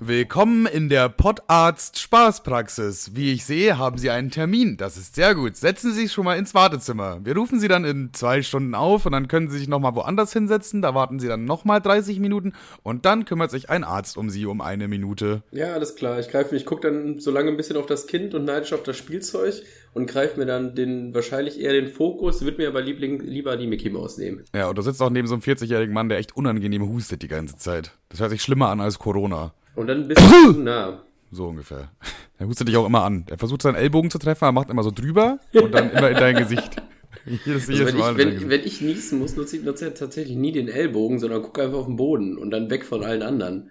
Willkommen in der Podarzt Spaßpraxis. Wie ich sehe, haben Sie einen Termin. Das ist sehr gut. Setzen Sie sich schon mal ins Wartezimmer. Wir rufen Sie dann in zwei Stunden auf und dann können Sie sich nochmal woanders hinsetzen. Da warten Sie dann nochmal 30 Minuten und dann kümmert sich ein Arzt um Sie um eine Minute. Ja, alles klar. Ich greife, ich gucke dann so lange ein bisschen auf das Kind und neidisch auf das Spielzeug und greife mir dann den wahrscheinlich eher den Fokus, wird mir aber liebling, lieber die Mickey Maus nehmen. Ja, und du sitzt auch neben so einem 40-jährigen Mann, der echt unangenehm hustet die ganze Zeit. Das hört sich schlimmer an als Corona. Und dann bist du zu nah. So ungefähr. Er hustet dich auch immer an. Er versucht seinen Ellbogen zu treffen, er macht immer so drüber und dann immer in dein Gesicht. Jedes, also jedes wenn, ich, wenn, wenn, ich niesen muss, nutze ich, nutze ich tatsächlich nie den Ellbogen, sondern gucke einfach auf den Boden und dann weg von allen anderen.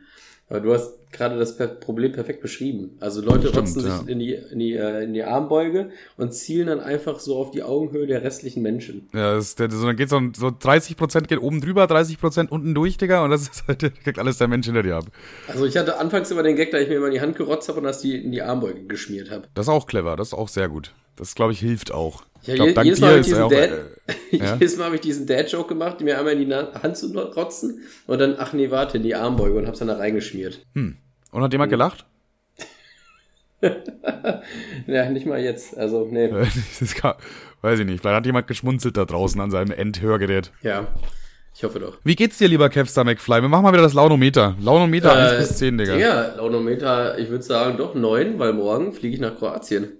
Aber du hast gerade das Problem perfekt beschrieben. Also Leute Stimmt, rotzen ja. sich in die, in, die, äh, in die Armbeuge und zielen dann einfach so auf die Augenhöhe der restlichen Menschen. Ja, das, der, so, dann geht so, so 30% geht oben drüber, 30% unten durch, Digga, und das ist halt, kriegt alles der Mensch hinter dir ab. Also ich hatte anfangs immer den Gag, da ich mir immer in die Hand gerotzt habe und das die in die Armbeuge geschmiert habe. Das ist auch clever, das ist auch sehr gut. Das, glaube ich, hilft auch. Ja, ich glaub, jedes, Mal habe ich, diesen Dad, äh, ja? jedes Mal habe ich diesen Dad-Joke gemacht, mir einmal in die Hand zu rotzen und dann, ach nee, warte, in die Armbeuge und hab's dann da reingeschmiert. Hm. Und hat jemand hm. gelacht? ja, nicht mal jetzt. Also, nee. kann, weiß ich nicht. Vielleicht hat jemand geschmunzelt da draußen an seinem Endhörgerät. Ja. Ich hoffe doch. Wie geht's dir, lieber Kevstar McFly? Wir machen mal wieder das Launometer. Launometer äh, 1 bis 10, Digga. Ja, Launometer, ich würde sagen, doch 9, weil morgen fliege ich nach Kroatien.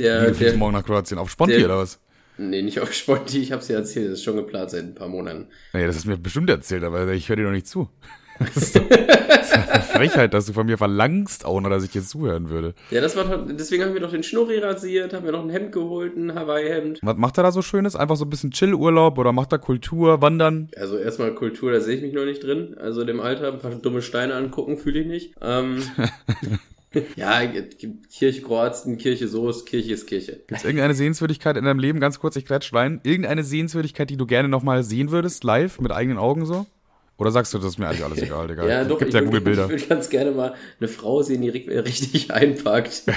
Der, Wie, du der, morgen nach Kroatien? Auf Sponti der, oder was? Nee, nicht auf Sponti, ich hab's dir erzählt, das ist schon geplant seit ein paar Monaten. Nee, das hast du mir bestimmt erzählt, aber ich höre dir noch nicht zu. Das ist, doch, das ist eine Frechheit, dass du von mir verlangst auch noch, dass ich dir zuhören würde. Ja, das war deswegen haben wir doch den Schnurri rasiert, haben wir noch ein Hemd geholt, ein Hawaii-Hemd. Was macht er da so Schönes? Einfach so ein bisschen Chill-Urlaub oder macht er Kultur, Wandern? Also erstmal Kultur, da sehe ich mich noch nicht drin. Also dem Alter ein paar dumme Steine angucken, fühle ich nicht. Ähm, ja, Kirche Kroatien, Kirche so ist, Kirche ist Kirche. Gibt es irgendeine Sehenswürdigkeit in deinem Leben, ganz kurz, ich kretsch rein, irgendeine Sehenswürdigkeit, die du gerne nochmal sehen würdest, live, mit eigenen Augen so? Oder sagst du, das ist mir eigentlich alles egal, Digga? ja, doch, gibt ja Google-Bilder. Ich würde ganz gerne mal eine Frau sehen, die richtig einpackt.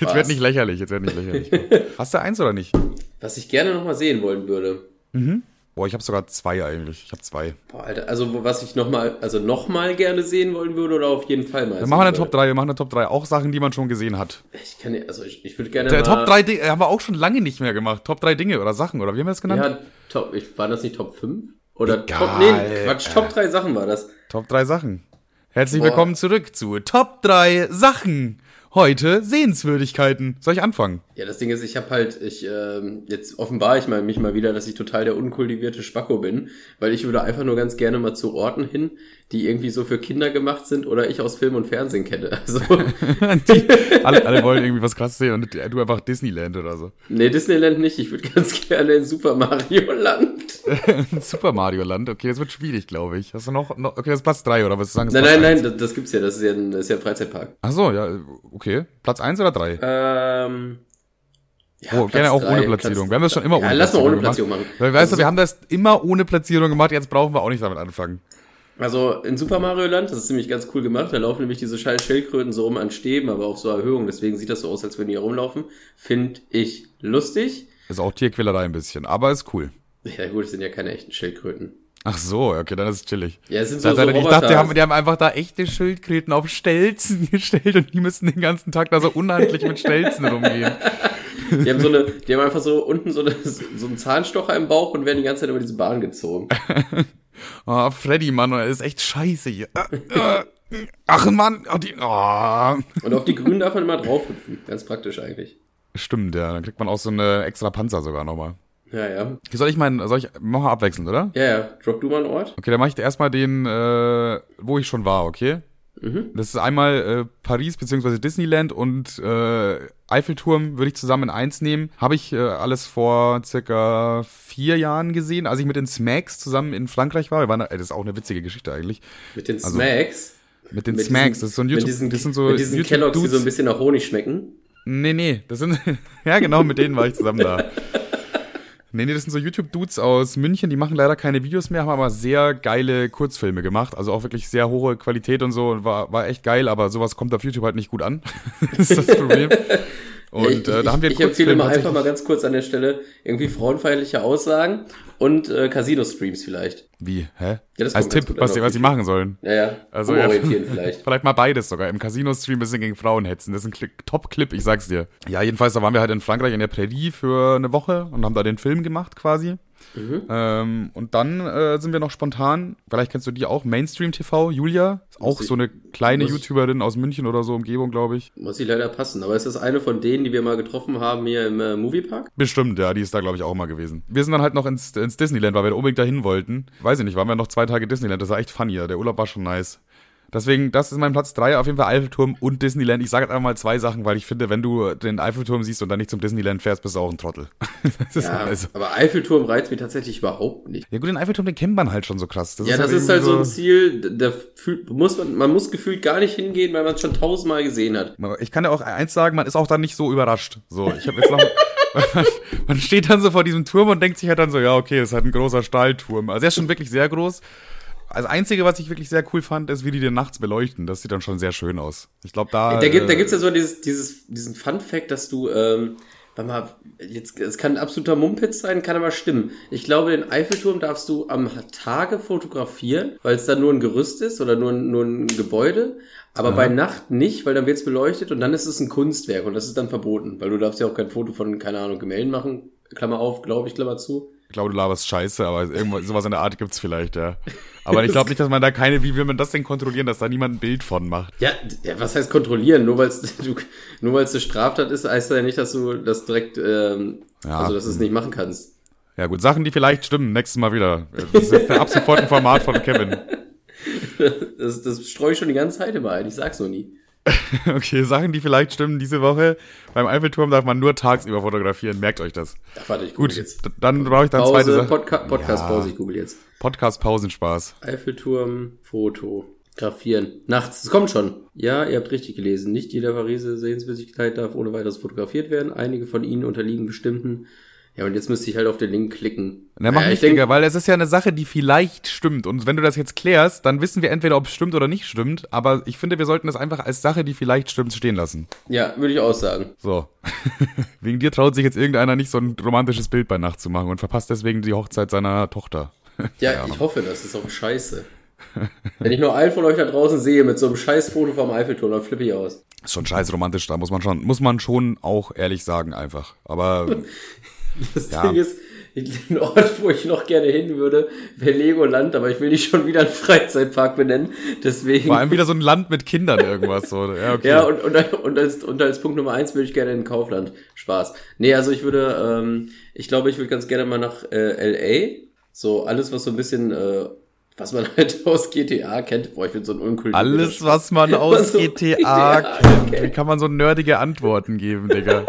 jetzt wird nicht lächerlich, jetzt wird nicht lächerlich. Hast du eins oder nicht? Was ich gerne nochmal sehen wollen würde. Mhm. Boah, ich habe sogar zwei eigentlich. Ich habe zwei. Boah, Alter, also was ich nochmal, also nochmal gerne sehen wollen würde oder auf jeden Fall mal. Wir machen eine Top 3, wir machen eine Top 3. Auch Sachen, die man schon gesehen hat. Ich kann ja, also ich, ich würde gerne Der mal... Top 3 Dinge haben wir auch schon lange nicht mehr gemacht. Top 3 Dinge oder Sachen, oder wie haben wir das genannt? Ja, Top, ich, war das nicht Top 5? Oder Egal. Top, nee, Quatsch, Top 3 Sachen war das. Top 3 Sachen. Herzlich Boah. willkommen zurück zu Top 3 Sachen heute Sehenswürdigkeiten. Soll ich anfangen? Ja, das Ding ist, ich habe halt, ich ähm, jetzt offenbare ich mal mich mal wieder, dass ich total der unkultivierte Spacko bin, weil ich würde einfach nur ganz gerne mal zu Orten hin, die irgendwie so für Kinder gemacht sind oder ich aus Film und Fernsehen kenne. Also alle, alle wollen irgendwie was krass sehen und du einfach Disneyland oder so. Nee, Disneyland nicht. Ich würde ganz gerne in Super Mario Land. Super Mario Land, okay, das wird schwierig, glaube ich. Hast du noch, noch okay, das ist Platz drei oder was sagen? Nein, nein, nein, das, das, gibt's ja, das ist ja ein, das ist ja ein Freizeitpark. Ach so, ja, okay. Platz eins oder drei? Ähm, ja, oh, gerne auch drei, ohne Platzierung. wir haben das schon immer ja, ohne lass Platzierung mal ohne Platzierung machen. Weil, weißt also, du, wir haben das immer ohne Platzierung gemacht, jetzt brauchen wir auch nicht damit anfangen. Also in Super Mario Land, das ist ziemlich ganz cool gemacht. Da laufen nämlich diese scheiß Schildkröten so rum an Stäben, aber auf so Erhöhungen. Deswegen sieht das so aus, als würden die rumlaufen. Find ich lustig. Ist auch Tierquälerei ein bisschen, aber ist cool. Ja gut, es sind ja keine echten Schildkröten. Ach so, okay, dann ist es chillig. Ja, es sind so, so Ich dachte, die haben, die haben einfach da echte Schildkröten auf Stelzen gestellt und die müssen den ganzen Tag da so unhandlich mit Stelzen rumgehen. Die haben so eine, die haben einfach so unten so, eine, so einen Zahnstocher im Bauch und werden die ganze Zeit über diese Bahn gezogen. oh, Freddy, Mann, er ist echt scheiße hier. Ach, Mann. Oh, die, oh. Und auf die Grünen darf man immer drauf hüpfen. Ganz praktisch eigentlich. Stimmt, ja. Dann kriegt man auch so eine extra Panzer sogar nochmal. Ja, ja. Soll ich meinen, soll ich, mach mal abwechselnd, oder? Ja, ja. Drop du mal einen Ort. Okay, dann mache ich erstmal den, äh, wo ich schon war, okay? Mhm. Das ist einmal äh, Paris beziehungsweise Disneyland und äh, Eiffelturm würde ich zusammen in eins nehmen. Habe ich äh, alles vor circa vier Jahren gesehen, als ich mit den Smacks zusammen in Frankreich war. Wir waren, äh, das ist auch eine witzige Geschichte eigentlich. Mit den also, Smacks? Mit den mit Smacks, diesen, das ist so ein YouTube, mit diesen, das sind so mit diesen Kelloggs, die so ein bisschen nach Honig schmecken. Nee, nee, das sind, ja genau, mit denen war ich zusammen da. Nee, nee, das sind so YouTube-Dudes aus München, die machen leider keine Videos mehr, haben aber sehr geile Kurzfilme gemacht. Also auch wirklich sehr hohe Qualität und so. War, war echt geil, aber sowas kommt auf YouTube halt nicht gut an. das ist das Problem. Und ich, äh, da haben wir Ich empfehle mal einfach mal ganz kurz an der Stelle irgendwie frauenfeindliche Aussagen und äh, Casino-Streams vielleicht. Wie? Hä? Ja, das Als Tipp, was sie, was sie machen sollen. Ja, ja. Also ja, vielleicht. vielleicht mal beides sogar. Im Casino-Stream bisschen gegen Frauen hetzen. Das ist ein Top-Clip, ich sag's dir. Ja, jedenfalls, da waren wir halt in Frankreich in der Prärie für eine Woche und haben da den Film gemacht quasi. Mhm. Ähm, und dann äh, sind wir noch spontan, vielleicht kennst du die auch, Mainstream TV, Julia. Ist auch ich, so eine kleine YouTuberin aus München oder so, Umgebung, glaube ich. Muss sie leider passen. Aber ist das eine von denen, die wir mal getroffen haben hier im äh, Moviepark? Bestimmt, ja, die ist da, glaube ich, auch mal gewesen. Wir sind dann halt noch ins, ins Disneyland, weil wir da unbedingt dahin wollten. Weiß ich nicht, waren wir noch zwei Tage Disneyland. Das war echt funny. Der Urlaub war schon nice. Deswegen, das ist mein Platz 3, auf jeden Fall Eiffelturm und Disneyland. Ich sage jetzt einfach mal zwei Sachen, weil ich finde, wenn du den Eiffelturm siehst und dann nicht zum Disneyland fährst, bist du auch ein Trottel. ja, also. aber Eiffelturm reizt mich tatsächlich überhaupt nicht. Ja gut, den Eiffelturm, den kennt man halt schon so krass. Das ja, ist das halt ist halt so ein Ziel, da muss man, man muss gefühlt gar nicht hingehen, weil man es schon tausendmal gesehen hat. Ich kann ja auch eins sagen, man ist auch dann nicht so überrascht. So, ich habe jetzt noch... man steht dann so vor diesem Turm und denkt sich halt dann so, ja, okay, es ist halt ein großer Stahlturm. Also er ist schon wirklich sehr groß. Also Einzige, was ich wirklich sehr cool fand, ist, wie die den nachts beleuchten. Das sieht dann schon sehr schön aus. Ich glaube, da. Da gibt, da gibt's ja so dieses, dieses, diesen Fun-Fact, dass du, ähm, warte mal, jetzt, es kann ein absoluter Mumpitz sein, kann aber stimmen. Ich glaube, den Eiffelturm darfst du am Tage fotografieren, weil es dann nur ein Gerüst ist oder nur, nur ein Gebäude. Aber ja. bei Nacht nicht, weil dann wird's beleuchtet und dann ist es ein Kunstwerk und das ist dann verboten, weil du darfst ja auch kein Foto von, keine Ahnung, Gemälden machen. Klammer auf, glaube ich, Klammer zu. Ich glaube, du laberst scheiße, aber irgendwas, sowas in der Art gibt's vielleicht, ja. Aber ich glaube nicht, dass man da keine, wie will man das denn kontrollieren, dass da niemand ein Bild von macht? Ja, ja was heißt kontrollieren? Nur weil es nur weil es eine Straftat ist, heißt das ja nicht, dass du das direkt, ähm, ja. also dass du es nicht machen kannst. Ja gut, Sachen, die vielleicht stimmen, nächstes Mal wieder. Das ist jetzt ab sofort ein Format von Kevin. Das, das streue ich schon die ganze Zeit immer ein, ich sag's noch nie. okay, Sachen, die vielleicht stimmen diese Woche. Beim Eiffelturm darf man nur tagsüber fotografieren. Merkt euch das. Ach, warte, ich Gut, jetzt. dann brauche ich dann Pause, zweite Sache. Podca Podcast-Pause, ja. ich google jetzt. Podcast-Pausenspaß. Eiffelturm, Foto. Grafieren. Nachts. Es kommt schon. Ja, ihr habt richtig gelesen. Nicht jeder Pariser Sehenswürdigkeit darf ohne weiteres fotografiert werden. Einige von ihnen unterliegen bestimmten ja, und jetzt müsste ich halt auf den Link klicken. Na, mach ja, nicht, Digga, weil es ist ja eine Sache, die vielleicht stimmt. Und wenn du das jetzt klärst, dann wissen wir entweder, ob es stimmt oder nicht stimmt. Aber ich finde, wir sollten das einfach als Sache, die vielleicht stimmt, stehen lassen. Ja, würde ich auch sagen. So. Wegen dir traut sich jetzt irgendeiner nicht so ein romantisches Bild bei Nacht zu machen und verpasst deswegen die Hochzeit seiner Tochter. ja, ich hoffe, das ist auch scheiße. Wenn ich nur einen von euch da draußen sehe mit so einem scheiß Foto vom Eiffelturm, dann flippe ich aus. Ist schon scheiß romantisch, da muss man schon, muss man schon auch ehrlich sagen einfach. Aber Das ja. Ding ist, ein Ort, wo ich noch gerne hin würde, wäre Legoland, aber ich will nicht schon wieder einen Freizeitpark benennen. Deswegen. Vor allem wieder so ein Land mit Kindern irgendwas so. Ja, okay. ja und, und, und, als, und als Punkt Nummer eins würde ich gerne in Kaufland. Spaß. Nee, also ich würde, ähm, ich glaube, ich würde ganz gerne mal nach äh, LA. So alles, was so ein bisschen äh, was man halt aus GTA kennt. Boah, ich bin so ein unkultiver. Alles, was man aus so GTA, kennt. kennt. Wie kann man so nerdige Antworten geben, Digga?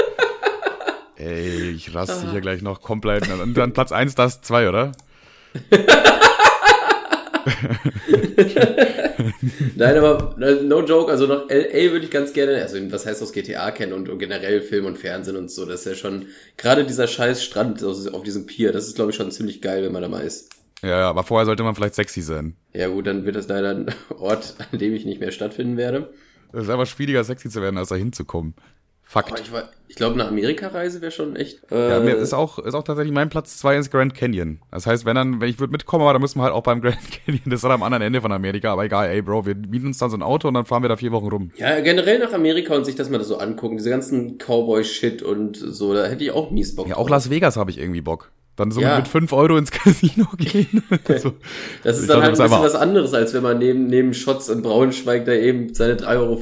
Ey, ich raste hier gleich noch komplett. Und dann Platz 1, das 2, oder? Nein, aber no joke, also noch LA würde ich ganz gerne, also was heißt aus GTA kennen und, und, generell Film und Fernsehen und so, das ist ja schon, gerade dieser scheiß Strand auf diesem Pier, das ist glaube ich schon ziemlich geil, wenn man da mal ist. Ja, aber vorher sollte man vielleicht sexy sein. Ja gut, dann wird das leider ein Ort, an dem ich nicht mehr stattfinden werde. Es ist einfach schwieriger, sexy zu werden, als da hinzukommen. Fakt. Ich, ich glaube, eine Amerika-Reise wäre schon echt. Äh ja, ist auch, ist auch tatsächlich mein Platz zwei ins Grand Canyon. Das heißt, wenn dann, wenn ich würde mitkommen, aber dann müssen wir halt auch beim Grand Canyon, das ist halt am anderen Ende von Amerika, aber egal, ey Bro, wir mieten uns dann so ein Auto und dann fahren wir da vier Wochen rum. Ja, generell nach Amerika und sich das mal so angucken, diese ganzen Cowboy-Shit und so, da hätte ich auch mies Bock. Ja, auch Las Vegas habe ich irgendwie Bock. Dann so ja. mit fünf Euro ins Casino gehen. also, das ist dann halt ein bisschen was anderes, als wenn man neben, neben Shots in Braunschweig da eben seine 3,50 Euro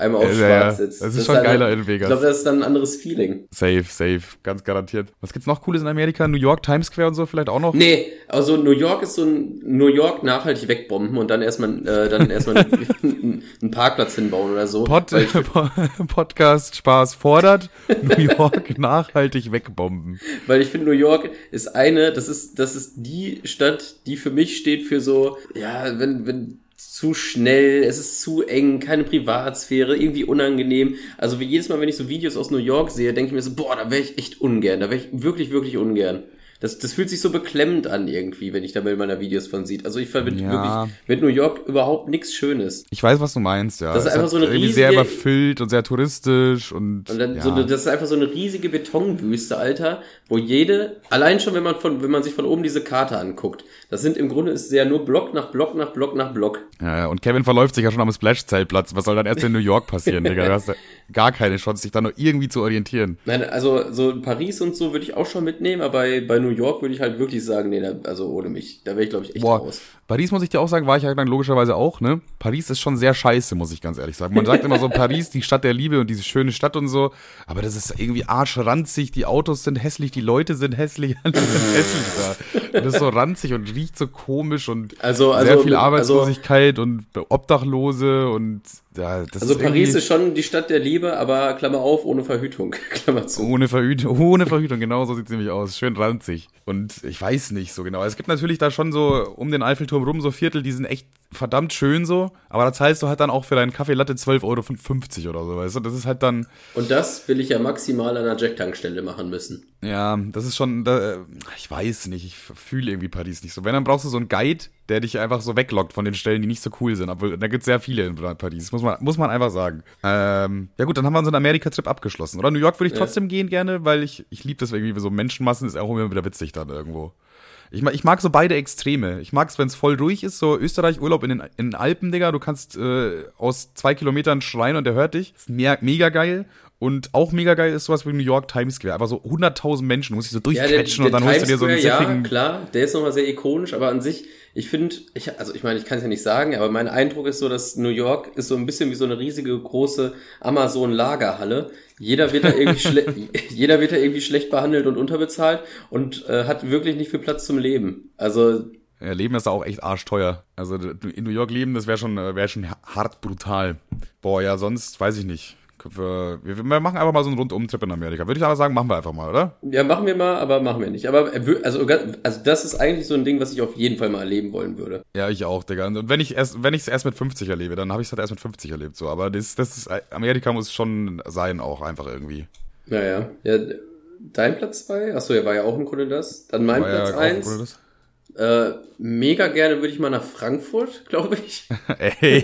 einmal auf ja, schwarz sitzt. Das ist das schon geiler in Vegas. Ich glaube, das ist dann ein anderes Feeling. Safe, safe, ganz garantiert. Was gibt's noch Cooles in Amerika? New York, Times Square und so vielleicht auch noch? Nee, also New York ist so ein New York nachhaltig wegbomben und dann erstmal äh, dann erstmal einen, einen Parkplatz hinbauen oder so. Pod, Podcast Spaß fordert, New York nachhaltig wegbomben. Weil ich finde, New York ist eine, das ist, das ist die Stadt, die für mich steht für so, ja, wenn, wenn zu schnell, es ist zu eng, keine Privatsphäre, irgendwie unangenehm. Also wie jedes Mal, wenn ich so Videos aus New York sehe, denke ich mir so, boah, da wäre ich echt ungern, da wäre ich wirklich, wirklich ungern. Das, das fühlt sich so beklemmend an irgendwie, wenn ich da mal meiner Videos von sieht. Also ich verbinde ja. wirklich mit New York überhaupt nichts Schönes. Ich weiß, was du meinst, ja. Das ist einfach so eine riesige, sehr überfüllt und sehr touristisch und. Und dann ja. so eine, das ist einfach so eine riesige Betonwüste, Alter, wo jede, allein schon, wenn man von, wenn man sich von oben diese Karte anguckt, das sind im Grunde ist ja nur Block nach Block nach Block nach Block. Ja, ja, und Kevin verläuft sich ja schon am Splash-Zeltplatz. Was soll dann erst in New York passieren, Digga? Du hast ja gar keine Chance, sich da nur irgendwie zu orientieren. Nein, also so Paris und so würde ich auch schon mitnehmen, aber bei, bei New York würde ich halt wirklich sagen, nee, also ohne mich. Da wäre ich, glaube ich, echt Boah, raus. Paris muss ich dir auch sagen, war ich ja dann logischerweise auch, ne? Paris ist schon sehr scheiße, muss ich ganz ehrlich sagen. Man sagt immer so, Paris, die Stadt der Liebe und diese schöne Stadt und so, aber das ist irgendwie arschranzig, die Autos sind hässlich, die Leute sind hässlich, alles ist hässlich da. Das ist so ranzig und riecht so komisch und also, also, sehr viel also Arbeitslosigkeit also, und Obdachlose und ja, das also ist Paris ist schon die Stadt der Liebe, aber Klammer auf, ohne Verhütung. Klammer zu. Ohne Verhütung, ohne Verhütung, genau so sieht es nämlich aus. Schön ranzig. Und ich weiß nicht so genau. Es gibt natürlich da schon so um den Eiffelturm rum so Viertel, die sind echt verdammt schön so, aber da zahlst du halt dann auch für deinen Kaffee Latte 12,50 Euro oder so, weißt du? Das ist halt dann. Und das will ich ja maximal an einer Jack-Tankstelle machen müssen. Ja, das ist schon, da, ich weiß nicht, ich fühle irgendwie Paris nicht so. Wenn, dann brauchst du so einen Guide, der dich einfach so weglockt von den Stellen, die nicht so cool sind. Obwohl, da gibt es sehr viele in Paris, muss man, muss man einfach sagen. Ähm, ja gut, dann haben wir unseren Amerika-Trip abgeschlossen. Oder New York würde ich trotzdem ja. gehen gerne, weil ich, ich liebe das irgendwie, so Menschenmassen ist auch immer wieder witzig dann irgendwo. Ich mag, ich mag so beide Extreme. Ich mag es, wenn es voll ruhig ist, so Österreich-Urlaub in den, in den Alpen, Digga. Du kannst äh, aus zwei Kilometern schreien und der hört dich. Ist me mega geil. Und auch mega geil ist sowas wie New York Times Square. Aber so 100.000 Menschen, muss ich so durchquetschen ja, und dann holst du dir so einen Square, Ja, klar, der ist nochmal sehr ikonisch, aber an sich, ich finde, ich, also ich meine, ich kann es ja nicht sagen, aber mein Eindruck ist so, dass New York ist so ein bisschen wie so eine riesige, große Amazon-Lagerhalle. Jeder wird da irgendwie jeder wird da irgendwie schlecht behandelt und unterbezahlt und äh, hat wirklich nicht viel Platz zum Leben. Also ja, Leben ist auch echt arschteuer. Also in New York leben, das wäre schon, äh, wäre schon hart brutal. Boah, ja, sonst weiß ich nicht. Wir, wir, machen einfach mal so einen Rundumtrip in Amerika. Würde ich aber sagen, machen wir einfach mal, oder? Ja, machen wir mal, aber machen wir nicht. Aber also, also das ist eigentlich so ein Ding, was ich auf jeden Fall mal erleben wollen würde. Ja, ich auch, Digga. Und wenn ich erst, wenn ich es erst mit 50 erlebe, dann habe ich es halt erst mit 50 erlebt. So, aber das, das ist Amerika muss schon sein, auch einfach irgendwie. Naja. Ja, dein Platz 2? Achso, ja, war ja auch im Grunde das. Dann mein war Platz 1. Ja äh, mega gerne würde ich mal nach Frankfurt, glaube ich. Ey.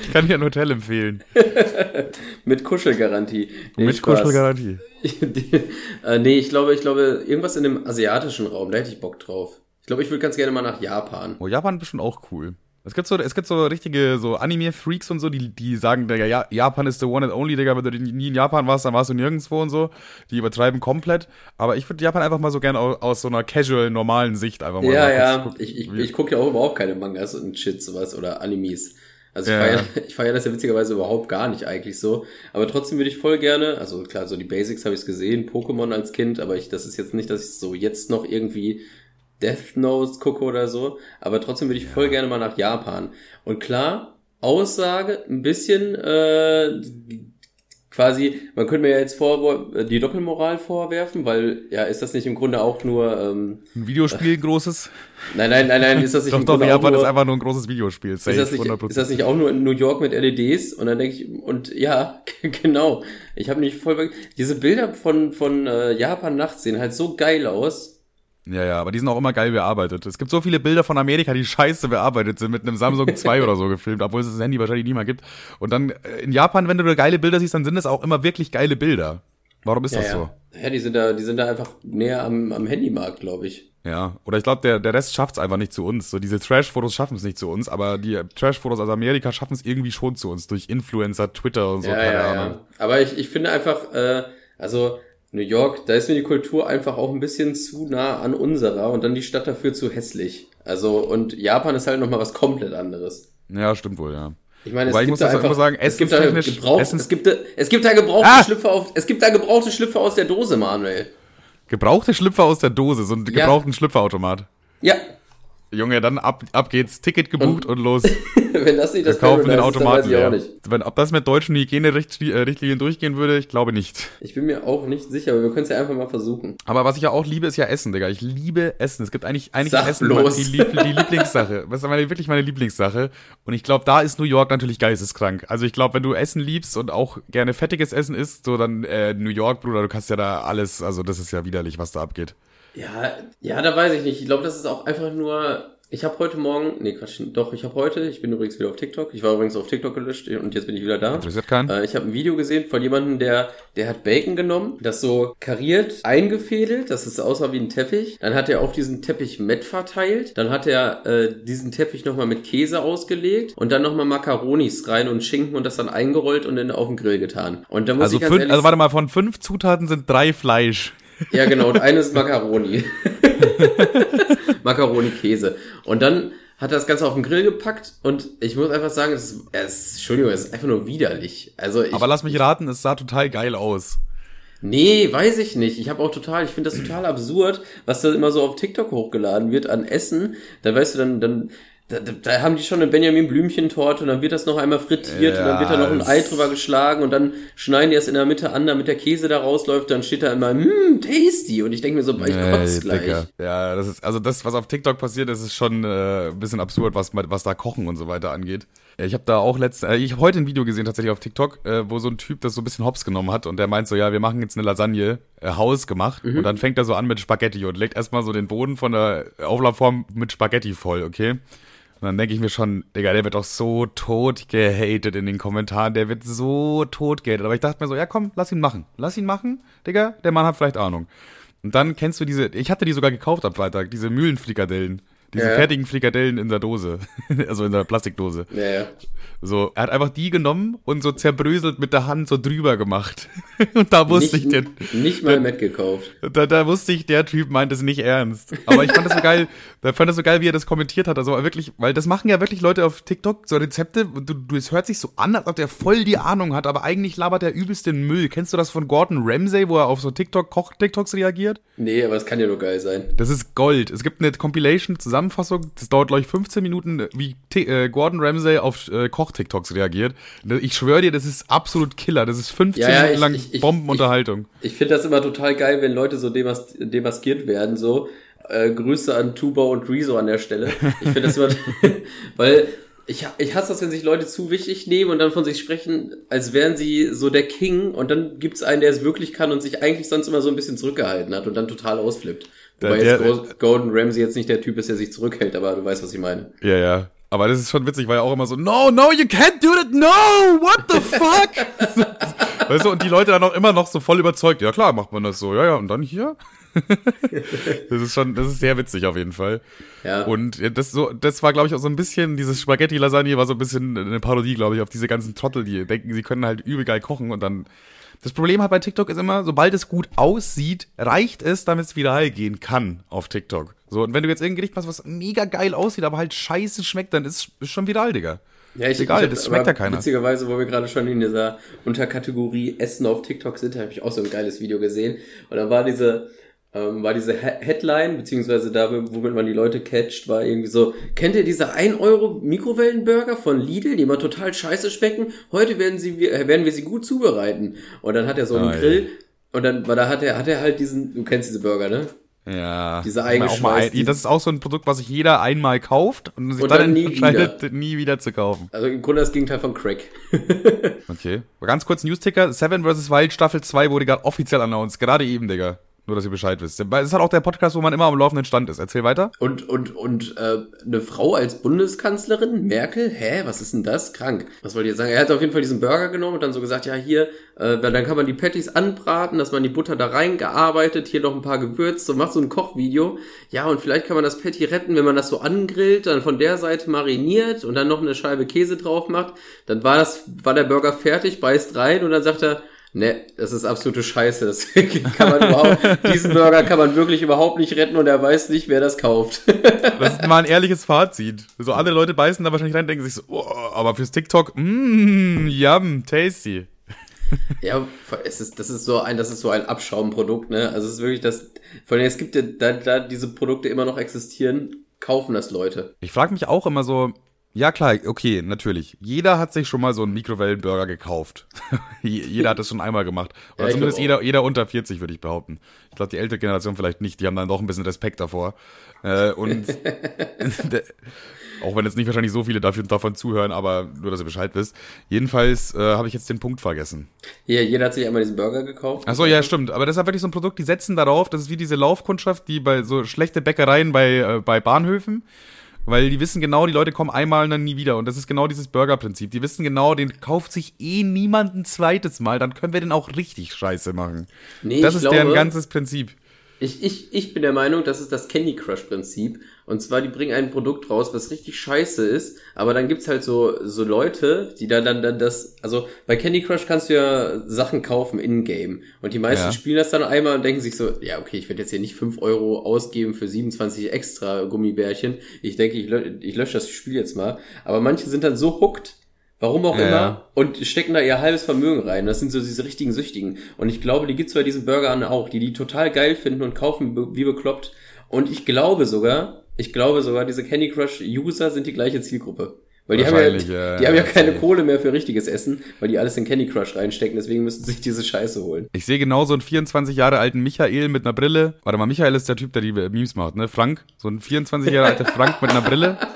ich kann dir ein Hotel empfehlen. Mit Kuschelgarantie. Nee, Mit Spaß. Kuschelgarantie. äh, nee, ich glaube, ich glaube, irgendwas in dem asiatischen Raum, da hätte ich Bock drauf. Ich glaube, ich würde ganz gerne mal nach Japan. Oh, Japan ist bestimmt auch cool. Es gibt so, es gibt so richtige so Anime-Freaks und so, die, die sagen, Digga, ja, Japan ist the one and only, Digga, wenn du nie in Japan warst, dann warst du nirgendwo und so. Die übertreiben komplett. Aber ich würde Japan einfach mal so gerne aus, aus, so einer casual, normalen Sicht einfach mal. Ja, ja. Gucken, ich, ich, ich gucke ja auch überhaupt keine Mangas und Shit, sowas oder Animes. Also ich ja, feiere ich feier das ja witzigerweise überhaupt gar nicht eigentlich so. Aber trotzdem würde ich voll gerne, also klar, so die Basics habe ich gesehen, Pokémon als Kind, aber ich, das ist jetzt nicht, dass ich so jetzt noch irgendwie Death Notes gucke oder so, aber trotzdem würde ich voll gerne mal nach Japan. Und klar, Aussage ein bisschen äh, quasi, man könnte mir ja jetzt vor die Doppelmoral vorwerfen, weil ja, ist das nicht im Grunde auch nur ähm, ein Videospiel großes? Nein, nein, nein, nein, ist das nicht doch, im doch, Grunde Japan nur, ist einfach nur ein großes Videospiel. Safe, ist, das nicht, ist das nicht auch nur in New York mit LEDs? Und dann denke ich, und ja, genau. Ich habe mich voll diese Bilder von von äh, Japan nachts sehen halt so geil aus. Ja, ja, aber die sind auch immer geil bearbeitet. Es gibt so viele Bilder von Amerika, die scheiße bearbeitet sind, mit einem Samsung 2 oder so gefilmt, obwohl es das Handy wahrscheinlich nie mehr gibt. Und dann äh, in Japan, wenn du da geile Bilder siehst, dann sind es auch immer wirklich geile Bilder. Warum ist ja, das ja. so? Ja, die sind da, die sind da einfach näher am, am Handymarkt, glaube ich. Ja, oder ich glaube, der, der Rest schafft es einfach nicht zu uns. So diese Trash-Fotos schaffen es nicht zu uns, aber die Trash-Fotos aus Amerika schaffen es irgendwie schon zu uns durch Influencer, Twitter und so, ja, keine ja, Ahnung. Ja. Aber ich, ich finde einfach, äh, also New York, da ist mir die Kultur einfach auch ein bisschen zu nah an unserer und dann die Stadt dafür zu hässlich. Also, und Japan ist halt nochmal was komplett anderes. Ja, stimmt wohl, ja. Ich meine, es Wobei gibt da einfach, sagen, es gibt da gebraucht, es gibt, es gibt da gebrauchte ah! Schlüpfer auf, es gibt da gebrauchte Schlüpfer aus der Dose, Manuel. Gebrauchte Schlüpfer aus der Dose, so ein gebrauchten ja. Schlüpferautomat. Ja. Junge, dann ab, ab geht's. Ticket gebucht und, und los. wenn das nicht das Wir kaufen den Automaten ist, dann weiß ich auch nicht. Wenn, ob das mit deutschen Hygienerichtlinien durchgehen würde, ich glaube nicht. Ich bin mir auch nicht sicher, aber wir können es ja einfach mal versuchen. Aber was ich ja auch liebe, ist ja Essen, Digga. Ich liebe Essen. Es gibt eigentlich einige Essen, die, die Lieblingssache. Das ist meine, wirklich meine Lieblingssache. Und ich glaube, da ist New York natürlich geisteskrank. Also ich glaube, wenn du Essen liebst und auch gerne fettiges Essen isst, so dann äh, New York, Bruder, du kannst ja da alles, also das ist ja widerlich, was da abgeht. Ja, ja, da weiß ich nicht. Ich glaube, das ist auch einfach nur ich habe heute Morgen, nee, Quatsch, doch, ich habe heute, ich bin übrigens wieder auf TikTok, ich war übrigens auf TikTok gelöscht und jetzt bin ich wieder da. Interessiert keinen? Äh, ich habe ein Video gesehen von jemandem, der, der hat Bacon genommen, das so kariert, eingefädelt, dass es aussah wie ein Teppich. Dann hat er auf diesen Teppich Met verteilt, dann hat er äh, diesen Teppich nochmal mit Käse ausgelegt und dann nochmal Makaronis rein und Schinken und das dann eingerollt und dann auf den Grill getan. Und da muss also ich ganz fünf, also warte mal, von fünf Zutaten sind drei Fleisch. Ja, genau, und eines Macaroni. Macaroni-Käse. Und dann hat er das Ganze auf den Grill gepackt und ich muss einfach sagen, es ist, es ist Entschuldigung, es ist einfach nur widerlich. Also ich, Aber lass mich raten, es sah total geil aus. Nee, weiß ich nicht. Ich habe auch total, ich finde das total absurd, was da immer so auf TikTok hochgeladen wird an Essen. Da weißt du, dann, dann da, da, da, haben die schon eine Benjamin Blümchen-Torte und dann wird das noch einmal frittiert ja, und dann wird da noch ein Ei drüber geschlagen und dann schneiden die es in der Mitte an, damit der Käse da rausläuft, dann steht da immer, mmm, tasty. Und ich denke mir so, ich kotze gleich. Dicker. Ja, das ist, also das, was auf TikTok passiert, das ist schon äh, ein bisschen absurd, was, was da Kochen und so weiter angeht. Ich habe da auch letzte, äh, ich habe heute ein Video gesehen tatsächlich auf TikTok, äh, wo so ein Typ das so ein bisschen hops genommen hat und der meint so, ja, wir machen jetzt eine Lasagne, äh, Haus gemacht mhm. und dann fängt er so an mit Spaghetti und legt erstmal so den Boden von der Auflaufform mit Spaghetti voll, okay? Und dann denke ich mir schon, Digga, der wird doch so tot gehatet in den Kommentaren. Der wird so tot gehatet. Aber ich dachte mir so, ja komm, lass ihn machen. Lass ihn machen, Digga. Der Mann hat vielleicht Ahnung. Und dann kennst du diese, ich hatte die sogar gekauft am Freitag, diese Mühlenfrikadellen. Diese ja. fertigen Frikadellen in der Dose. also in der Plastikdose. Ja, ja. So, er hat einfach die genommen und so zerbröselt mit der Hand so drüber gemacht. und da wusste nicht, ich, der, nicht mal mitgekauft. Da, da wusste ich, der Typ meint es nicht ernst. Aber ich fand das so geil, da fand das so geil, wie er das kommentiert hat. Also wirklich, weil das machen ja wirklich Leute auf TikTok, so Rezepte, du, du, es hört sich so an, als ob der voll die Ahnung hat, aber eigentlich labert er übelst den Müll. Kennst du das von Gordon Ramsay, wo er auf so TikTok, Koch-TikToks reagiert? Nee, aber es kann ja nur geil sein. Das ist Gold. Es gibt eine Compilation, Zusammenfassung, das dauert, glaube ich, 15 Minuten, wie T äh, Gordon Ramsay auf äh, Koch-TikToks reagiert. Ich schwöre dir, das ist absolut Killer. Das ist 15 ja, ja, Minuten lang ich, ich, Bombenunterhaltung. Ich, ich finde das immer total geil, wenn Leute so demas demaskiert werden, so. Äh, Grüße an Tuba und Rezo an der Stelle. Ich finde das immer, weil ich, ich hasse das, wenn sich Leute zu wichtig nehmen und dann von sich sprechen, als wären sie so der King und dann gibt's einen, der es wirklich kann und sich eigentlich sonst immer so ein bisschen zurückgehalten hat und dann total ausflippt. Wobei der, jetzt Gordon Ramsay jetzt nicht der Typ ist, der sich zurückhält, aber du weißt, was ich meine. Ja, ja. Aber das ist schon witzig, weil er auch immer so, no, no, you can't do that, no, what the fuck? weißt du, und die Leute dann auch immer noch so voll überzeugt, ja klar, macht man das so, ja, ja, und dann hier? das ist schon, das ist sehr witzig auf jeden Fall. Ja. Und das so, das war, glaube ich, auch so ein bisschen, dieses Spaghetti-Lasagne war so ein bisschen eine Parodie, glaube ich, auf diese ganzen Trottel, die denken, sie können halt übel geil kochen und dann das Problem halt bei TikTok ist immer, sobald es gut aussieht, reicht es, damit es viral gehen kann auf TikTok. So, und wenn du jetzt irgendein Gericht machst, was mega geil aussieht, aber halt scheiße schmeckt, dann ist es schon viral, Digga. Ja, ich, egal, ich hab, das schmeckt ja keiner. Witzigerweise, wo wir gerade schon in dieser Unterkategorie Essen auf TikTok sind, habe ich auch so ein geiles Video gesehen. Und da war diese, ähm, war diese Headline, beziehungsweise da, womit man die Leute catcht, war irgendwie so, kennt ihr diese 1 Euro Mikrowellenburger von Lidl, die immer total scheiße schmecken? Heute werden sie, werden wir sie gut zubereiten. Und dann hat er so einen oh, Grill, ja. und dann, da hat er, hat er halt diesen, du kennst diese Burger, ne? Ja. Diese eingeschweißten. Das ist auch so ein Produkt, was sich jeder einmal kauft und sich und dann, dann nie entscheidet, wieder. nie wieder zu kaufen. Also im Grunde das Gegenteil von Crack. okay. Ganz kurz News-Ticker. Seven vs. Wild Staffel 2 wurde gerade offiziell announced. Gerade eben, Digga. Nur, dass ihr Bescheid wisst. Es ist halt auch der Podcast, wo man immer am laufenden Stand ist. Erzähl weiter. Und, und, und äh, eine Frau als Bundeskanzlerin? Merkel? Hä? Was ist denn das? Krank. Was wollt ihr sagen? Er hat auf jeden Fall diesen Burger genommen und dann so gesagt, ja, hier, äh, dann kann man die Patties anbraten, dass man die Butter da reingearbeitet, hier noch ein paar Gewürze, so macht so ein Kochvideo. Ja, und vielleicht kann man das Patty retten, wenn man das so angrillt, dann von der Seite mariniert und dann noch eine Scheibe Käse drauf macht. Dann war das, war der Burger fertig, beißt rein und dann sagt er, Ne, das ist absolute Scheiße. Das kann man überhaupt, diesen Burger kann man wirklich überhaupt nicht retten und er weiß nicht, wer das kauft. das ist mal ein ehrliches Fazit. So alle Leute beißen da wahrscheinlich rein und denken sich so, oh, aber fürs TikTok, mmm, yum, tasty. Ja, es ist, das ist so ein, das ist so ein Abschaumprodukt, ne? Also es ist wirklich das, vor allem es gibt ja, da, da diese Produkte immer noch existieren, kaufen das Leute. Ich frage mich auch immer so, ja, klar, okay, natürlich. Jeder hat sich schon mal so einen Mikrowellenburger gekauft. jeder hat das schon einmal gemacht. Oder ja, zumindest jeder, jeder unter 40, würde ich behaupten. Ich glaube, die ältere Generation vielleicht nicht. Die haben dann doch ein bisschen Respekt davor. Äh, und auch wenn jetzt nicht wahrscheinlich so viele dafür, davon zuhören, aber nur, dass ihr Bescheid wisst. Jedenfalls äh, habe ich jetzt den Punkt vergessen. Ja, jeder hat sich einmal diesen Burger gekauft. Achso, ja, stimmt. Aber das ist wirklich so ein Produkt, die setzen darauf, das ist wie diese Laufkundschaft, die bei so schlechte Bäckereien bei, äh, bei Bahnhöfen weil die wissen genau, die Leute kommen einmal und dann nie wieder. Und das ist genau dieses Burger-Prinzip. Die wissen genau, den kauft sich eh niemand ein zweites Mal. Dann können wir den auch richtig scheiße machen. Nee, das ist glaube, deren ganzes Prinzip. Ich, ich, ich bin der Meinung, das ist das Candy Crush-Prinzip. Und zwar, die bringen ein Produkt raus, was richtig scheiße ist, aber dann gibt's halt so, so Leute, die da dann, dann das, also bei Candy Crush kannst du ja Sachen kaufen in-game. Und die meisten ja. spielen das dann einmal und denken sich so, ja, okay, ich werde jetzt hier nicht fünf Euro ausgeben für 27 extra Gummibärchen. Ich denke, ich, lö ich lösche das Spiel jetzt mal. Aber manche sind dann so hooked, Warum auch ja, immer. Ja. Und stecken da ihr halbes Vermögen rein. Das sind so diese richtigen Süchtigen. Und ich glaube, die gibt's bei diesen Burgern auch, die die total geil finden und kaufen wie bekloppt. Und ich glaube sogar, ich glaube sogar, diese Candy Crush User sind die gleiche Zielgruppe. Weil die haben ja, die ja, haben ja keine Kohle mehr für richtiges Essen, weil die alles in Candy Crush reinstecken, deswegen müssen sie sich diese Scheiße holen. Ich sehe genau so einen 24 Jahre alten Michael mit einer Brille. Warte mal, Michael ist der Typ, der die Memes macht, ne? Frank, so ein 24 Jahre alter Frank mit einer Brille.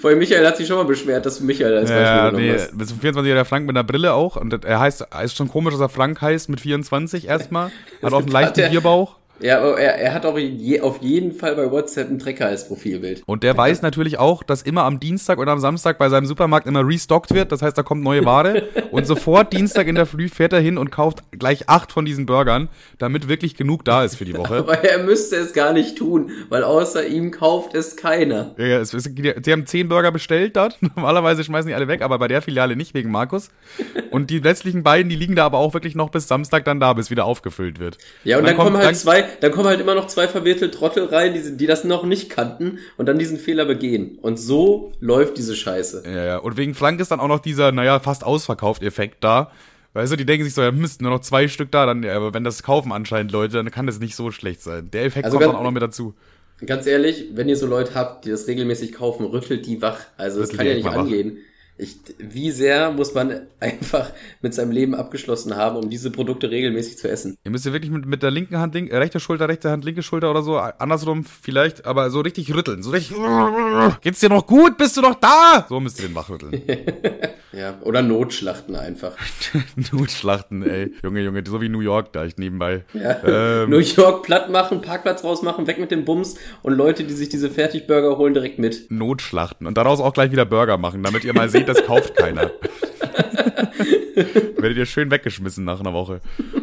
Vorher Michael hat sich schon mal beschwert, dass du Michael als Beispiel ja, nee, hast. Ist ein 24-jähriger Frank mit einer Brille auch. Und er heißt, ist schon komisch, dass er Frank heißt mit 24 erstmal. Hat auch einen leichten Bierbauch. Ja, er, er hat auch je, auf jeden Fall bei WhatsApp einen Trecker als Profilbild. Und der weiß natürlich auch, dass immer am Dienstag oder am Samstag bei seinem Supermarkt immer restockt wird. Das heißt, da kommt neue Ware. und sofort Dienstag in der Früh fährt er hin und kauft gleich acht von diesen Burgern, damit wirklich genug da ist für die Woche. Aber er müsste es gar nicht tun, weil außer ihm kauft es keiner. Ja, ja es, es, sie haben zehn Burger bestellt dort. Normalerweise schmeißen die alle weg, aber bei der Filiale nicht wegen Markus. Und die letztlichen beiden, die liegen da aber auch wirklich noch bis Samstag dann da, bis wieder aufgefüllt wird. Ja, und, und dann, dann kommen halt dann, zwei, dann kommen halt immer noch zwei verwirrte Trottel rein, die, die das noch nicht kannten und dann diesen Fehler begehen. Und so läuft diese Scheiße. Ja, ja. Und wegen Frank ist dann auch noch dieser, naja, fast ausverkauft Effekt da. Weißt du, die denken sich so, ja, müssten nur noch zwei Stück da, dann, ja, aber wenn das kaufen anscheinend Leute, dann kann das nicht so schlecht sein. Der Effekt also kommt dann auch noch mit dazu. Ganz ehrlich, wenn ihr so Leute habt, die das regelmäßig kaufen, rüttelt die wach. Also das kann ja nicht angehen. Wach. Ich, wie sehr muss man einfach mit seinem Leben abgeschlossen haben, um diese Produkte regelmäßig zu essen? Ihr müsst ja wirklich mit, mit der linken Hand, link, äh, rechte Schulter, rechte Hand, linke Schulter oder so, andersrum vielleicht, aber so richtig rütteln. So richtig. Geht's dir noch gut? Bist du noch da? So müsst ihr den wachrütteln. ja, oder Notschlachten einfach. Notschlachten, ey. Junge, Junge, so wie New York da ich nebenbei. Ja. Ähm, New York platt machen, Parkplatz rausmachen, weg mit dem Bums und Leute, die sich diese Fertigburger holen, direkt mit. Notschlachten und daraus auch gleich wieder Burger machen, damit ihr mal seht, das kauft keiner. Werdet ihr schön weggeschmissen nach einer Woche.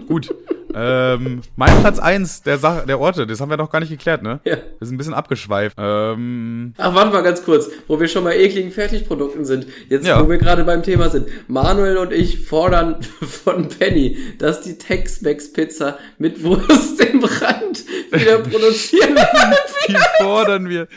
Gut. Ähm, mein Platz 1 der, Sache, der Orte, das haben wir noch gar nicht geklärt, ne? Ja. Das ist ein bisschen abgeschweift. Ähm, Ach, warte mal ganz kurz, wo wir schon bei ekligen Fertigprodukten sind. Jetzt, ja. wo wir gerade beim Thema sind. Manuel und ich fordern von Penny, dass die Tex-Mex-Pizza mit Wurst im Rand wieder produzieren Die fordern wir.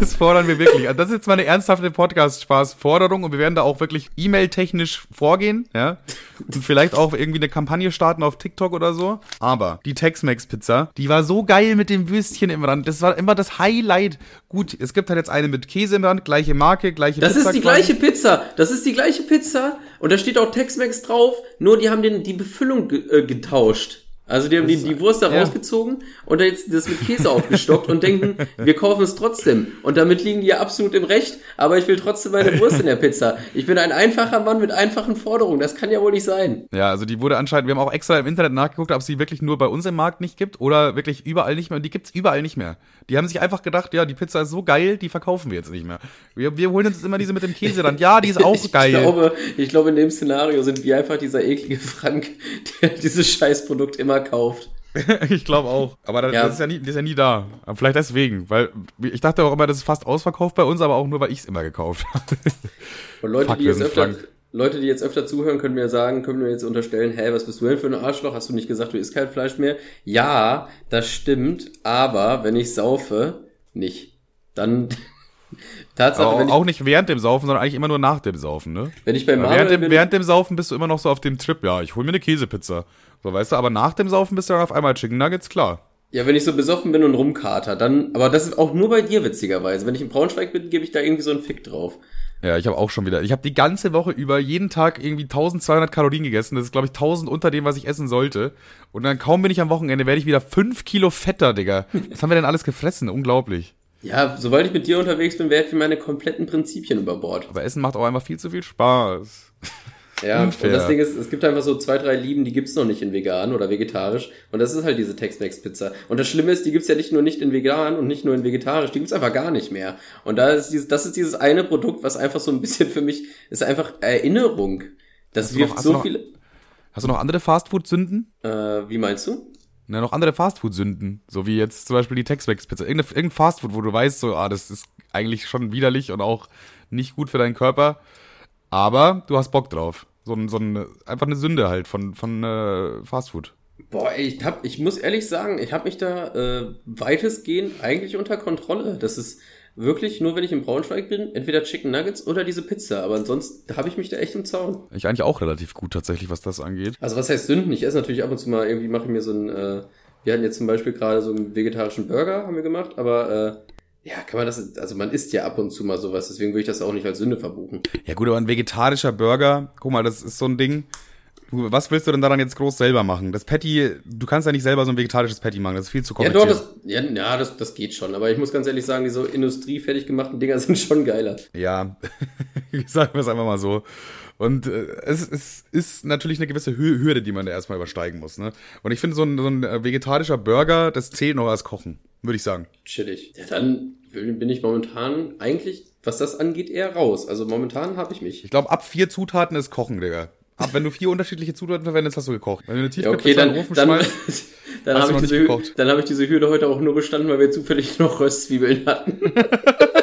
Das fordern wir wirklich. Also das ist jetzt mal eine ernsthafte Podcast-Spaß-Forderung und wir werden da auch wirklich e-mail-technisch vorgehen, ja? Und vielleicht auch irgendwie eine Kampagne starten auf TikTok oder so. Aber die Tex-Mex-Pizza, die war so geil mit dem Würstchen im Rand. Das war immer das Highlight. Gut, es gibt halt jetzt eine mit Käse im Rand, gleiche Marke, gleiche das Pizza. Das ist die quasi. gleiche Pizza. Das ist die gleiche Pizza. Und da steht auch Tex-Mex drauf. Nur die haben den, die Befüllung äh, getauscht. Also die haben die, die Wurst da ja. rausgezogen und da jetzt das mit Käse aufgestockt und denken, wir kaufen es trotzdem. Und damit liegen die ja absolut im Recht, aber ich will trotzdem meine Wurst in der Pizza. Ich bin ein einfacher Mann mit einfachen Forderungen. Das kann ja wohl nicht sein. Ja, also die wurde anscheinend, wir haben auch extra im Internet nachgeguckt, ob es die wirklich nur bei uns im Markt nicht gibt oder wirklich überall nicht mehr. Und die gibt's überall nicht mehr. Die haben sich einfach gedacht, ja, die Pizza ist so geil, die verkaufen wir jetzt nicht mehr. Wir, wir holen uns immer diese mit dem Käse dann. Ja, die ist auch ich geil. Glaube, ich glaube, in dem Szenario sind wir einfach dieser eklige Frank, der dieses Scheißprodukt immer kauft. ich glaube auch. Aber das, ja. das, ist ja nie, das ist ja nie da. Aber vielleicht deswegen. Weil ich dachte auch immer, das ist fast ausverkauft bei uns, aber auch nur, weil ich es immer gekauft habe. Und Leute, Fuck, die jetzt öfter, Leute, die jetzt öfter zuhören, können mir sagen, können mir jetzt unterstellen, hey, was bist du denn für ein Arschloch? Hast du nicht gesagt, du isst kein Fleisch mehr? Ja, das stimmt, aber wenn ich saufe, nicht. Dann Tatsache, auch, ich, auch nicht während dem Saufen, sondern eigentlich immer nur nach dem Saufen, ne? Wenn ich beim Manuel während dem, bin, während dem Saufen bist du immer noch so auf dem Trip, ja, ich hol mir eine Käsepizza. So, weißt du, aber nach dem Saufen bist du dann auf einmal Chicken Nuggets, klar. Ja, wenn ich so besoffen bin und rumkater, dann, aber das ist auch nur bei dir witzigerweise. Wenn ich in Braunschweig bin, gebe ich da irgendwie so einen Fick drauf. Ja, ich habe auch schon wieder. Ich habe die ganze Woche über jeden Tag irgendwie 1200 Kalorien gegessen. Das ist, glaube ich, 1000 unter dem, was ich essen sollte. Und dann kaum bin ich am Wochenende, werde ich wieder 5 Kilo fetter, Digga. Was haben wir denn alles gefressen? Unglaublich. Ja, sobald ich mit dir unterwegs bin, werfe ich meine kompletten Prinzipien über Bord. Aber Essen macht auch einfach viel zu viel Spaß. Ja, Unfair. und das Ding ist, es gibt einfach so zwei, drei Lieben, die gibt's noch nicht in vegan oder vegetarisch. Und das ist halt diese Tex-Mex-Pizza. Und das Schlimme ist, die gibt's ja nicht nur nicht in vegan und nicht nur in vegetarisch, die gibt's einfach gar nicht mehr. Und da ist dieses, das ist dieses eine Produkt, was einfach so ein bisschen für mich, ist einfach Erinnerung. Das wirft so noch, viele. Hast du noch andere Fastfood-Sünden? Äh, wie meinst du? Na, noch andere Fastfood-Sünden. So wie jetzt zum Beispiel die Tex-Mex-Pizza. Irgendein, irgendein Fastfood, wo du weißt, so, ah, das ist eigentlich schon widerlich und auch nicht gut für deinen Körper. Aber du hast Bock drauf. So, ein, so ein, einfach eine Sünde halt von, von äh, Fastfood. Boah, ich, hab, ich muss ehrlich sagen, ich habe mich da äh, weitestgehend eigentlich unter Kontrolle. Das ist wirklich nur, wenn ich in Braunschweig bin, entweder Chicken Nuggets oder diese Pizza. Aber ansonsten habe ich mich da echt im Zaun. Ich eigentlich auch relativ gut tatsächlich, was das angeht. Also was heißt Sünden? Ich esse natürlich ab und zu mal, irgendwie mache ich mir so ein, äh, wir hatten jetzt zum Beispiel gerade so einen vegetarischen Burger, haben wir gemacht, aber äh, ja, kann man das, also man isst ja ab und zu mal sowas, deswegen würde ich das auch nicht als Sünde verbuchen. Ja gut, aber ein vegetarischer Burger, guck mal, das ist so ein Ding. Du, was willst du denn daran jetzt groß selber machen? Das Patty, du kannst ja nicht selber so ein vegetarisches Patty machen, das ist viel zu kompliziert. Ja, doch, das, ja, ja das, das geht schon, aber ich muss ganz ehrlich sagen, die so industriefertig gemachten Dinger sind schon geiler. Ja, sagen wir es einfach mal so. Und äh, es, es ist natürlich eine gewisse Hürde, die man da erstmal übersteigen muss. Ne? Und ich finde, so ein, so ein äh, vegetarischer Burger, das zählt noch als Kochen, würde ich sagen. Chillig. Ja, dann bin ich momentan eigentlich, was das angeht, eher raus. Also momentan habe ich mich. Ich glaube, ab vier Zutaten ist Kochen, Digga. Ab wenn du vier unterschiedliche Zutaten verwendest, hast du gekocht. Wenn du eine ja, okay, dann, dann, dann, dann habe ich, diese, dann hab ich diese Hürde heute auch nur bestanden, weil wir zufällig noch Röstzwiebeln hatten.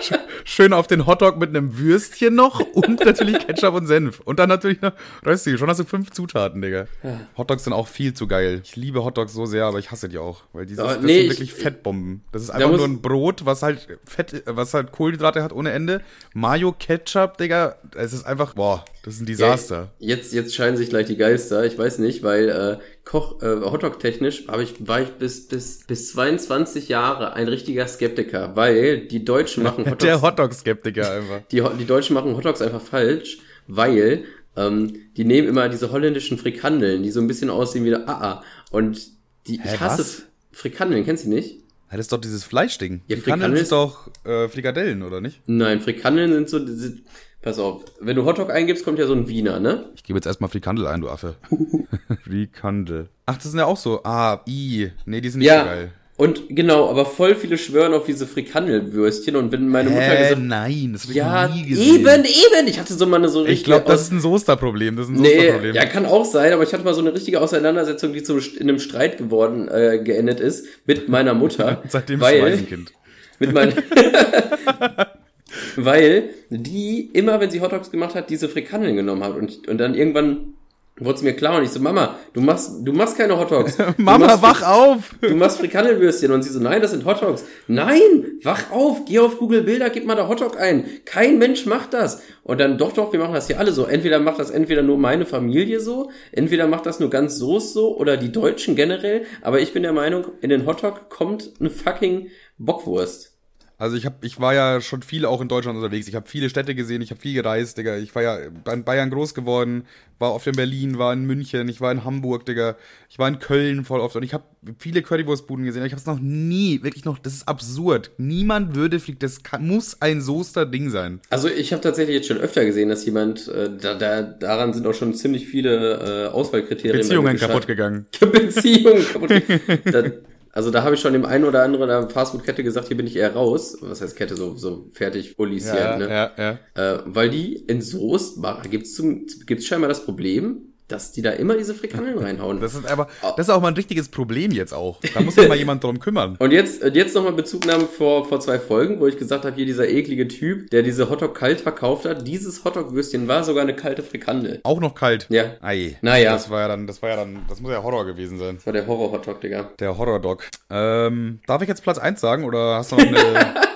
schön auf den Hotdog mit einem Würstchen noch und natürlich Ketchup und Senf. Und dann natürlich noch Rösti. Schon hast du fünf Zutaten, Digga. Ja. Hotdogs sind auch viel zu geil. Ich liebe Hotdogs so sehr, aber ich hasse die auch. Weil dieses, das nee, sind wirklich ich, Fettbomben. Das ist einfach nur ein Brot, was halt Fett, was halt Kohlenhydrate hat ohne Ende. Mayo, Ketchup, Digga. Es ist einfach, boah, das ist ein Desaster. Ja, jetzt, jetzt scheinen sich gleich die Geister. Ich weiß nicht, weil äh, Koch, äh, Hotdog-technisch ich, war ich bis, bis, bis 22 Jahre ein richtiger Skeptiker, weil die Deutschen machen Hotdogs. Der Hotdog-Skeptiker einfach. Die, die Deutschen machen Hotdogs einfach falsch, weil ähm, die nehmen immer diese holländischen Frikandeln, die so ein bisschen aussehen wie der AA. Und die, Hä, ich hasse was? Frikandeln, kennst du nicht? Ja, das ist doch dieses Fleischding. Ja, Frikandeln sind doch äh, Frikadellen, oder nicht? Nein, Frikandeln sind so, diese, Pass auf, wenn du Hotdog eingibst, kommt ja so ein Wiener, ne? Ich gebe jetzt erstmal Frikandel ein, du Affe. Frikandel. Ach, das sind ja auch so. Ah, i. Nee, die sind nicht ja, so geil. Und genau, aber voll viele schwören auf diese Frikandelwürstchen und wenn meine Mutter Hä, gesagt nein, das habe ich ja, nie gesehen. Eben, eben, ich hatte so mal eine so richtige Ich glaube, das ist ein Soester-Problem, das ist ein nee, Soester-Problem. Ja, kann auch sein, aber ich hatte mal so eine richtige Auseinandersetzung, die zu in einem Streit geworden äh, geendet ist mit meiner Mutter, Seitdem weil, ist ein Waisenkind. Mit meiner weil die immer, wenn sie Hotdogs gemacht hat, diese Frikandeln genommen hat und, und dann irgendwann wurde es mir klar und ich so, Mama, du machst, du machst keine Hotdogs. Mama, machst, wach auf! Du machst Frikandelwürstchen und sie so, nein, das sind Hotdogs. Nein, wach auf, geh auf Google Bilder, gib mal da Hotdog ein. Kein Mensch macht das. Und dann, doch, doch, wir machen das hier alle so. Entweder macht das entweder nur meine Familie so, entweder macht das nur ganz Soße so oder die Deutschen generell. Aber ich bin der Meinung, in den Hotdog kommt eine fucking Bockwurst. Also ich hab, ich war ja schon viel auch in Deutschland unterwegs. Ich habe viele Städte gesehen, ich habe viel gereist, Digga. Ich war ja in Bayern groß geworden, war oft in Berlin, war in München, ich war in Hamburg, Digga. Ich war in Köln voll oft und ich habe viele Currywurstbuden gesehen. Ich habe es noch nie, wirklich noch, das ist absurd. Niemand würde fliegen, das kann, muss ein Soester Ding sein. Also ich habe tatsächlich jetzt schon öfter gesehen, dass jemand, äh, da, da, daran sind auch schon ziemlich viele äh, Auswahlkriterien. Beziehungen kaputt gegangen. Beziehungen kaputt gegangen. Also da habe ich schon dem einen oder anderen Fastfood-Kette gesagt, hier bin ich eher raus. Was heißt Kette? So, so fertig Ulis ja, ne? Ja, ja. Äh, weil die in Soest, gibt's gibt's scheinbar das Problem, dass die da immer diese Frikandeln reinhauen. Das ist aber, ah. das ist auch mal ein richtiges Problem jetzt auch. Da muss sich mal jemand drum kümmern. Und jetzt, jetzt nochmal Bezugnahme vor, vor zwei Folgen, wo ich gesagt habe, hier dieser eklige Typ, der diese Hotdog kalt verkauft hat. Dieses Hotdog-Würstchen war sogar eine kalte Frikandel. Auch noch kalt? Ja. Ei. Naja. Das war ja dann, das war ja dann, das muss ja Horror gewesen sein. Das war der Horror-Hotdog, Digga. Der Horror-Dog. Ähm, darf ich jetzt Platz eins sagen oder hast du noch eine...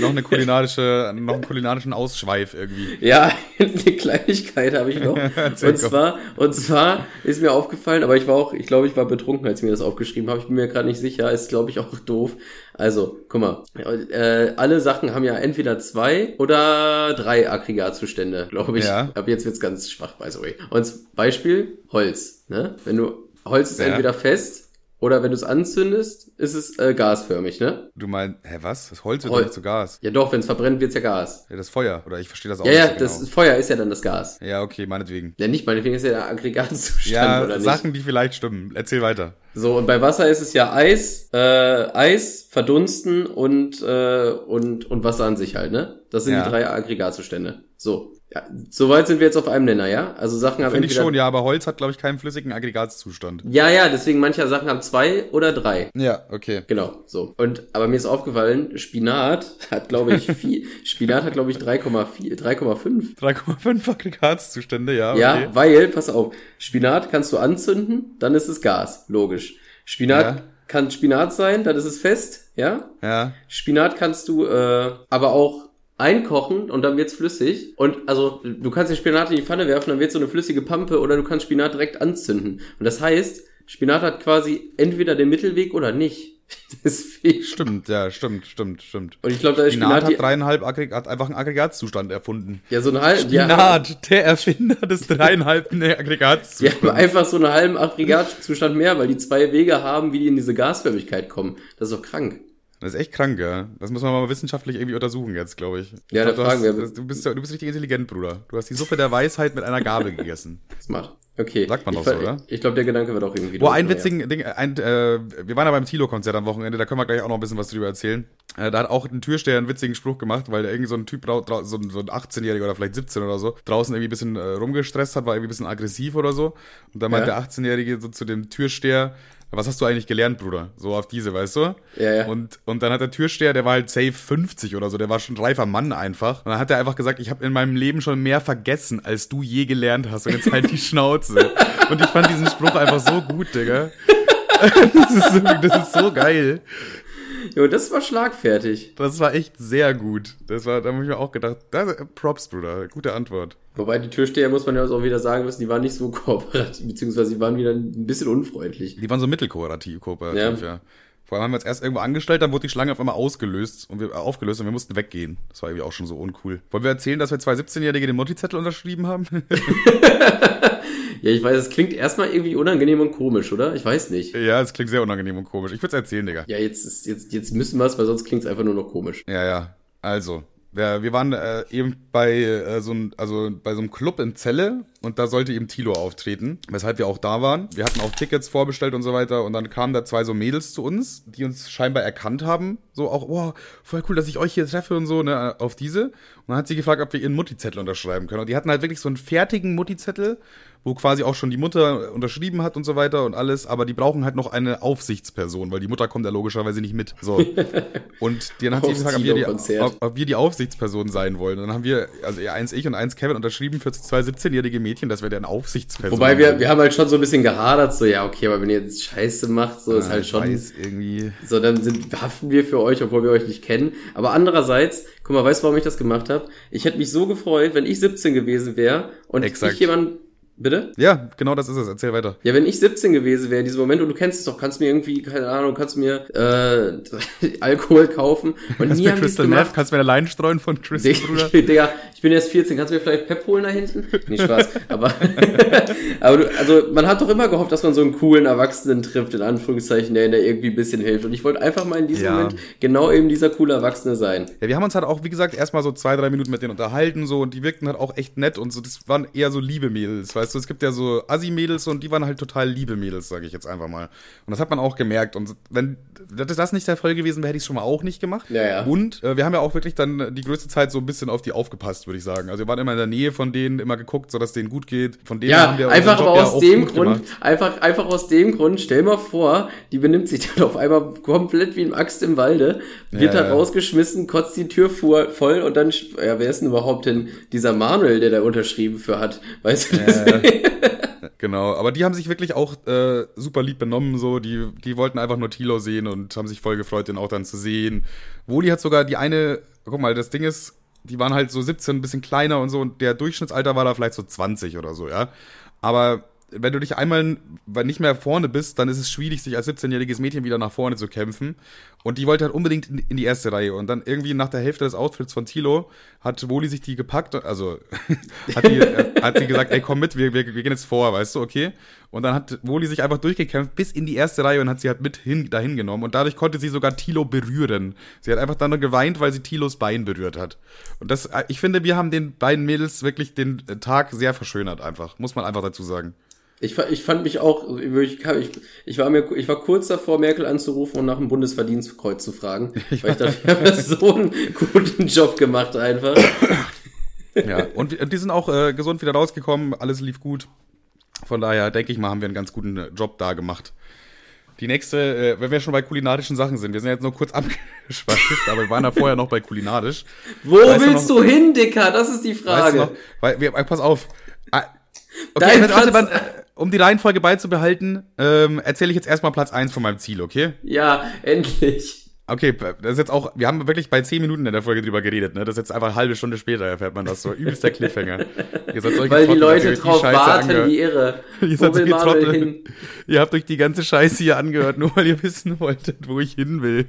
noch eine kulinarische, noch einen kulinarischen Ausschweif irgendwie. Ja, eine Kleinigkeit habe ich noch. und zwar, und zwar ist mir aufgefallen, aber ich war auch, ich glaube, ich war betrunken, als ich mir das aufgeschrieben habe. Ich bin mir gerade nicht sicher, ist glaube ich auch doof. Also, guck mal, äh, alle Sachen haben ja entweder zwei oder drei Aggregatzustände, glaube ich. Ja. Aber jetzt wird's ganz schwach, by the way. Und Beispiel Holz. Ne? Wenn du Holz ist ja. entweder fest oder wenn du es anzündest, ist es äh, gasförmig, ne? Du meinst, hä, was? Das Holz wird Hol nicht zu Gas. Ja doch, wenn es verbrennt, wird's ja Gas. Ja, das Feuer. Oder ich verstehe das auch ja, nicht. Ja, so das genau. Feuer ist ja dann das Gas. Ja, okay, meinetwegen. Ja, nicht meinetwegen ist ja der Aggregatzustand, ja, oder nicht? Sachen, die vielleicht stimmen. Erzähl weiter. So, und bei Wasser ist es ja Eis, äh, Eis, Verdunsten und, äh, und, und Wasser an sich halt, ne? Das sind ja. die drei Aggregatzustände. So. Ja, soweit sind wir jetzt auf einem Nenner, ja? Also Sachen haben Finde ich schon, ja, aber Holz hat, glaube ich, keinen flüssigen Aggregatzustand. Ja, ja, deswegen manche Sachen haben zwei oder drei. Ja, okay. Genau, so. Und, aber mir ist aufgefallen, Spinat hat, glaube ich, viel, Spinat hat, glaube ich, 3,4, 3,5. 3,5 Aggregatzustände, ja. Okay. Ja, weil, pass auf, Spinat kannst du anzünden, dann ist es Gas, logisch. Spinat ja. kann Spinat sein, dann ist es fest, ja? Ja. Spinat kannst du äh, aber auch einkochen und dann wird's flüssig. Und also du kannst den Spinat in die Pfanne werfen, dann wird so eine flüssige Pampe oder du kannst Spinat direkt anzünden. Und das heißt, Spinat hat quasi entweder den Mittelweg oder nicht. Deswegen. Stimmt, ja, stimmt, stimmt, stimmt. Und ich glaube, da ist Spinat, Spinat hat dreieinhalb Aggregat, einfach einen Aggregatzustand erfunden. Ja, so ein halb. Spinat, ja, der Erfinder des dreieinhalben Aggregatzustands. Ja, einfach so einen halben Aggregatzustand mehr, weil die zwei Wege haben, wie die in diese Gasförmigkeit kommen. Das ist doch krank. Das ist echt krank, ja. Das muss man mal wissenschaftlich irgendwie untersuchen jetzt, glaube ich. Ja, ich glaub, da fragen hast, wir. Du bist, du bist richtig intelligent, Bruder. Du hast die Suppe der Weisheit mit einer Gabel gegessen. Smart. Okay. Sagt man doch so, oder? Ich, glaube, der Gedanke wird auch irgendwie. Boah, ein witzigen ja. Ding, ein, äh, wir waren ja beim Tilo-Konzert am Wochenende, da können wir gleich auch noch ein bisschen was drüber erzählen. Äh, da hat auch ein Türsteher einen witzigen Spruch gemacht, weil da irgendwie so ein Typ, so, so ein 18-Jähriger oder vielleicht 17 oder so, draußen irgendwie ein bisschen äh, rumgestresst hat, war irgendwie ein bisschen aggressiv oder so. Und dann meint ja. der 18-Jährige so zu dem Türsteher, was hast du eigentlich gelernt, Bruder? So auf diese, weißt du? Ja, ja. Und, und dann hat der Türsteher, der war halt safe 50 oder so, der war schon ein reifer Mann einfach. Und dann hat er einfach gesagt, ich habe in meinem Leben schon mehr vergessen, als du je gelernt hast. Und jetzt halt die Schnauze. und ich fand diesen Spruch einfach so gut, Digga. das, ist so, das ist so geil. Jo, das war schlagfertig. Das war echt sehr gut. Das war, da habe ich mir auch gedacht, das, Props, Bruder, gute Antwort. Wobei die Türsteher, muss man ja auch wieder sagen müssen, die waren nicht so kooperativ, beziehungsweise die waren wieder ein bisschen unfreundlich. Die waren so mittelkooperativ, kooperativ, ja. ja. Vor allem haben wir uns erst irgendwo angestellt, dann wurde die Schlange auf einmal ausgelöst und wir, äh, aufgelöst und wir mussten weggehen. Das war irgendwie auch schon so uncool. Wollen wir erzählen, dass wir zwei 17-Jährige den Motti-Zettel unterschrieben haben? Ja, ich weiß, es klingt erstmal irgendwie unangenehm und komisch, oder? Ich weiß nicht. Ja, es klingt sehr unangenehm und komisch. Ich würde es erzählen, Digga. Ja, jetzt, ist, jetzt, jetzt müssen wir es, weil sonst klingt es einfach nur noch komisch. Ja, ja. Also, wir, wir waren äh, eben bei äh, so ein, also bei so einem Club in Celle und da sollte eben Tilo auftreten, weshalb wir auch da waren. Wir hatten auch Tickets vorbestellt und so weiter und dann kamen da zwei so Mädels zu uns, die uns scheinbar erkannt haben. So auch, oh, voll cool, dass ich euch hier treffe und so, ne, auf diese. Und dann hat sie gefragt, ob wir ihren Mutti-Zettel unterschreiben können. Und die hatten halt wirklich so einen fertigen Mutti-Zettel wo quasi auch schon die Mutter unterschrieben hat und so weiter und alles, aber die brauchen halt noch eine Aufsichtsperson, weil die Mutter kommt ja logischerweise nicht mit. So. Und dann hat sie gefragt, ob wir, die, ob, ob wir die Aufsichtsperson sein wollen. Und dann haben wir, also eins ich und eins Kevin unterschrieben für zwei 17-jährige Mädchen, dass wir deren Aufsichtsperson Wobei wir, wir haben halt schon so ein bisschen gehadert, so, ja, okay, aber wenn ihr jetzt Scheiße macht, so ja, ist halt schon. Weiß, irgendwie. So, dann sind, haften wir für euch, obwohl wir euch nicht kennen. Aber andererseits, guck mal, weißt du, warum ich das gemacht habe? Ich hätte mich so gefreut, wenn ich 17 gewesen wäre und Exakt. ich jemand Bitte? Ja, genau das ist es. Erzähl weiter. Ja, wenn ich 17 gewesen wäre in diesem Moment und du kennst es doch, kannst mir irgendwie, keine Ahnung, kannst mir äh, Alkohol kaufen. Und kannst nie mir Crystal Meth, kannst mir eine Line streuen von Crystal, Bruder? Digga, ich bin erst 14, kannst du mir vielleicht Pep holen da hinten? Nee, Spaß. aber aber du, also man hat doch immer gehofft, dass man so einen coolen Erwachsenen trifft, in Anführungszeichen, der, der irgendwie ein bisschen hilft. Und ich wollte einfach mal in diesem ja. Moment genau eben dieser coole Erwachsene sein. Ja, wir haben uns halt auch, wie gesagt, erstmal so zwei, drei Minuten mit denen unterhalten so und die wirkten halt auch echt nett und so. Das waren eher so liebe Mädels, weißt Weißt du, es gibt ja so Assi-Mädels und die waren halt total liebe Mädels, sage ich jetzt einfach mal. Und das hat man auch gemerkt. Und wenn das nicht der Fall gewesen wäre, hätte ich es schon mal auch nicht gemacht. Ja, ja. Und äh, wir haben ja auch wirklich dann die größte Zeit so ein bisschen auf die aufgepasst, würde ich sagen. Also wir waren immer in der Nähe von denen, immer geguckt, so dass denen gut geht. Von denen ja, haben wir einfach aber aus ja dem Grund, einfach, einfach aus dem Grund, stell mal vor, die benimmt sich dann auf einmal komplett wie ein Axt im Walde, wird ja, da rausgeschmissen, kotzt die Tür voll und dann, ja, wer ist denn überhaupt denn dieser Manuel, der da unterschrieben für hat? Weißt du, ja, Genau, aber die haben sich wirklich auch äh, super lieb benommen, so. Die, die wollten einfach nur Tilo sehen und haben sich voll gefreut, den auch dann zu sehen. Woli hat sogar die eine, guck mal, das Ding ist, die waren halt so 17, ein bisschen kleiner und so und der Durchschnittsalter war da vielleicht so 20 oder so, ja. Aber wenn du dich einmal nicht mehr vorne bist, dann ist es schwierig, sich als 17-jähriges Mädchen wieder nach vorne zu kämpfen. Und die wollte halt unbedingt in, die erste Reihe. Und dann irgendwie nach der Hälfte des Outfits von Tilo hat Woli sich die gepackt, also hat, die, äh, hat sie gesagt, ey, komm mit, wir, wir, wir gehen jetzt vor, weißt du, okay? Und dann hat Woli sich einfach durchgekämpft bis in die erste Reihe und hat sie halt mit hin, dahin genommen. Und dadurch konnte sie sogar Tilo berühren. Sie hat einfach dann nur geweint, weil sie Tilos Bein berührt hat. Und das, äh, ich finde, wir haben den beiden Mädels wirklich den Tag sehr verschönert einfach. Muss man einfach dazu sagen. Ich, ich fand mich auch, ich, ich, war mir, ich war kurz davor, Merkel anzurufen und nach dem Bundesverdienstkreuz zu fragen. Ich weil ich dachte, wir haben so einen guten Job gemacht einfach. Ja, und die sind auch äh, gesund wieder rausgekommen, alles lief gut. Von daher denke ich mal, haben wir einen ganz guten äh, Job da gemacht. Die nächste, äh, wenn wir schon bei kulinarischen Sachen sind, wir sind jetzt nur kurz abgeschweift, aber wir waren ja vorher noch bei kulinarisch. Wo weißt willst du, noch, du, hin, Dicker? Das ist die Frage. Weißt du noch, weil, wir, pass auf. Ah, okay, Dein warte, warte, um die Reihenfolge beizubehalten, ähm, erzähle ich jetzt erstmal Platz eins von meinem Ziel, okay? Ja, endlich. Okay, das ist jetzt auch, wir haben wirklich bei zehn Minuten in der Folge drüber geredet, ne? Das ist jetzt einfach eine halbe Stunde später erfährt man das so. Übelster Cliffhanger. Ihr seid solche Weil Trottel, die Leute drauf die warten, angehört. wie irre. ihr, seid solche Trottel. Hin? ihr habt euch die ganze Scheiße hier angehört, nur weil ihr wissen wolltet, wo ich hin will.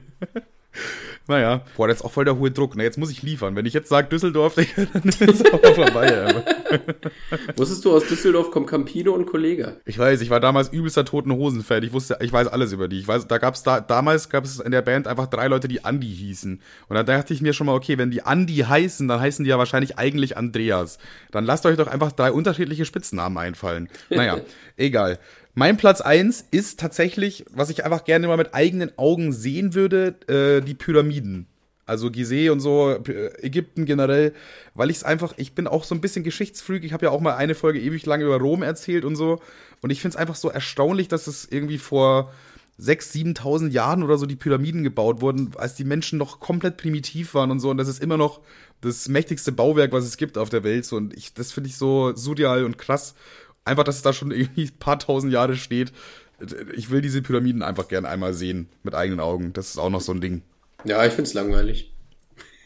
Naja, boah, das ist auch voll der hohe Druck. Ne? Jetzt muss ich liefern. Wenn ich jetzt sage Düsseldorf, dann ist es auch vorbei. Wusstest du, aus Düsseldorf kommt Campino und Kollege? Ich weiß, ich war damals übelster Toten Hosen-Fan. Ich wusste, ich weiß alles über die. Ich weiß, da gab's da, damals gab es in der Band einfach drei Leute, die Andi hießen. Und da dachte ich mir schon mal, okay, wenn die Andi heißen, dann heißen die ja wahrscheinlich eigentlich Andreas. Dann lasst euch doch einfach drei unterschiedliche Spitznamen einfallen. Naja, egal. Mein Platz eins ist tatsächlich, was ich einfach gerne mal mit eigenen Augen sehen würde, äh, die Pyramiden. Also Gizeh und so, Ägypten generell, weil ich es einfach, ich bin auch so ein bisschen Geschichtsfreak. Ich habe ja auch mal eine Folge ewig lang über Rom erzählt und so. Und ich finde es einfach so erstaunlich, dass es irgendwie vor 6.000, 7.000 Jahren oder so die Pyramiden gebaut wurden, als die Menschen noch komplett primitiv waren und so. Und das ist immer noch das mächtigste Bauwerk, was es gibt auf der Welt. Und ich, das finde ich so surreal und krass. Einfach, dass es da schon irgendwie ein paar tausend Jahre steht. Ich will diese Pyramiden einfach gerne einmal sehen, mit eigenen Augen. Das ist auch noch so ein Ding. Ja, ich find's langweilig.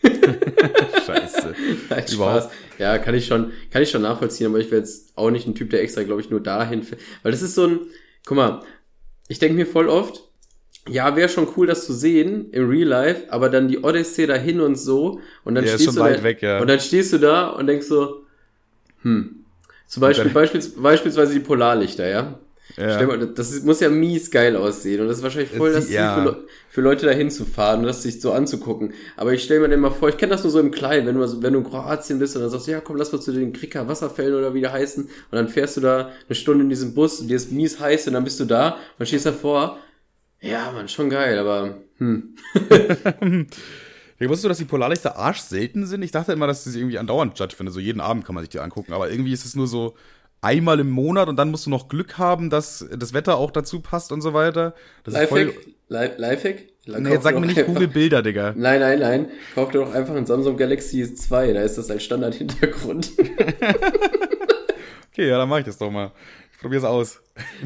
Scheiße. Nein, Spaß. Ja, kann ich schon, kann ich schon nachvollziehen, aber ich wäre jetzt auch nicht ein Typ, der extra, glaube ich, nur dahin, weil das ist so ein, guck mal, ich denke mir voll oft, ja, wäre schon cool, das zu sehen im Real Life, aber dann die Odyssey dahin und so und dann ja, stehst du da, weg, ja. und dann stehst du da und denkst so, hm, zum Beispiel, beispiels, beispielsweise die Polarlichter, ja. Ja. Mal, das muss ja mies geil aussehen und das ist wahrscheinlich voll das, Ziel ja. für, für, Leute dahin zu fahren und das sich so anzugucken. Aber ich stelle mir den mal vor, ich kenne das nur so im Kleinen, wenn du, wenn du in Kroatien bist und dann sagst du, ja komm, lass mal zu den Krika Wasserfällen oder wie die heißen und dann fährst du da eine Stunde in diesem Bus und dir ist mies heiß und dann bist du da und stehst davor. Ja, man, schon geil, aber hm. Ja, wusstest du, dass die Polarlichter arsch selten sind? Ich dachte immer, dass sie irgendwie andauernd stattfinden. So jeden Abend kann man sich die angucken. Aber irgendwie ist es nur so einmal im Monat und dann musst du noch Glück haben, dass das Wetter auch dazu passt und so weiter. Das Lifehack? Ist voll... Lifehack? Nee, jetzt sag mir nicht Google Bilder, Digga. Nein, nein, nein. Kauf dir doch einfach ein Samsung Galaxy 2, da ist das als Standard-Hintergrund. okay, ja, dann mach ich das doch mal. Probier's aus.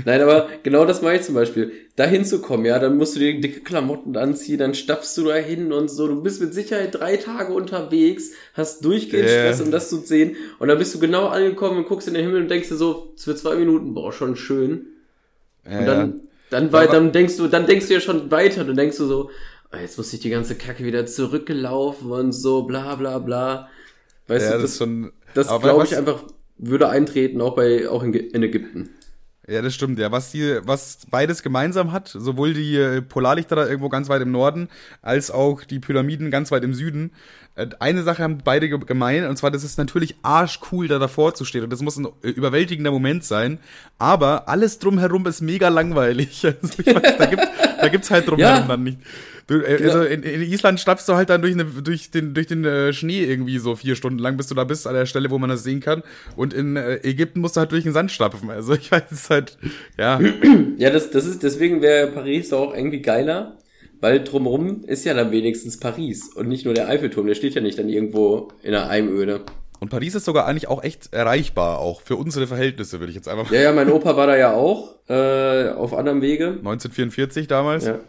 Nein, aber genau das mache ich zum Beispiel. Da hinzukommen, ja, dann musst du dir dicke Klamotten anziehen, dann stapfst du da hin und so. Du bist mit Sicherheit drei Tage unterwegs, hast durchgehend yeah. Stress, um das zu sehen. Und dann bist du genau angekommen und guckst in den Himmel und denkst dir so, für zwei Minuten, boah, schon schön. Ja, und dann, dann, weil, dann denkst du, dann denkst du ja schon weiter. Dann denkst du so, oh, jetzt muss ich die ganze Kacke wieder zurückgelaufen und so, bla, bla, bla. Weißt ja, du, das, das, schon, das glaube ich einfach würde eintreten, auch bei, auch in, in Ägypten. Ja, das stimmt, ja. Was die, was beides gemeinsam hat, sowohl die äh, Polarlichter da irgendwo ganz weit im Norden, als auch die Pyramiden ganz weit im Süden. Äh, eine Sache haben beide gemein, und zwar, das ist natürlich arschcool, da davor zu stehen. Und das muss ein äh, überwältigender Moment sein. Aber alles drumherum ist mega langweilig. Also ich weiß, da gibt, da gibt's halt drumherum ja. dann nicht. Du, äh, genau. also in, in, Island schnappst du halt dann durch, eine, durch den, durch den äh, Schnee irgendwie so vier Stunden lang, bis du da bist, an der Stelle, wo man das sehen kann. Und in äh, Ägypten musst du halt durch den Sand stapfen. Also ich weiß, es ist halt, ja. Ja, das, das ist, deswegen wäre Paris auch irgendwie geiler, weil drumherum ist ja dann wenigstens Paris und nicht nur der Eiffelturm, der steht ja nicht dann irgendwo in der Einöde. Und Paris ist sogar eigentlich auch echt erreichbar, auch für unsere Verhältnisse, würde ich jetzt einfach mal. Ja, ja, mein Opa war da ja auch, äh, auf anderem Wege. 1944 damals. Ja.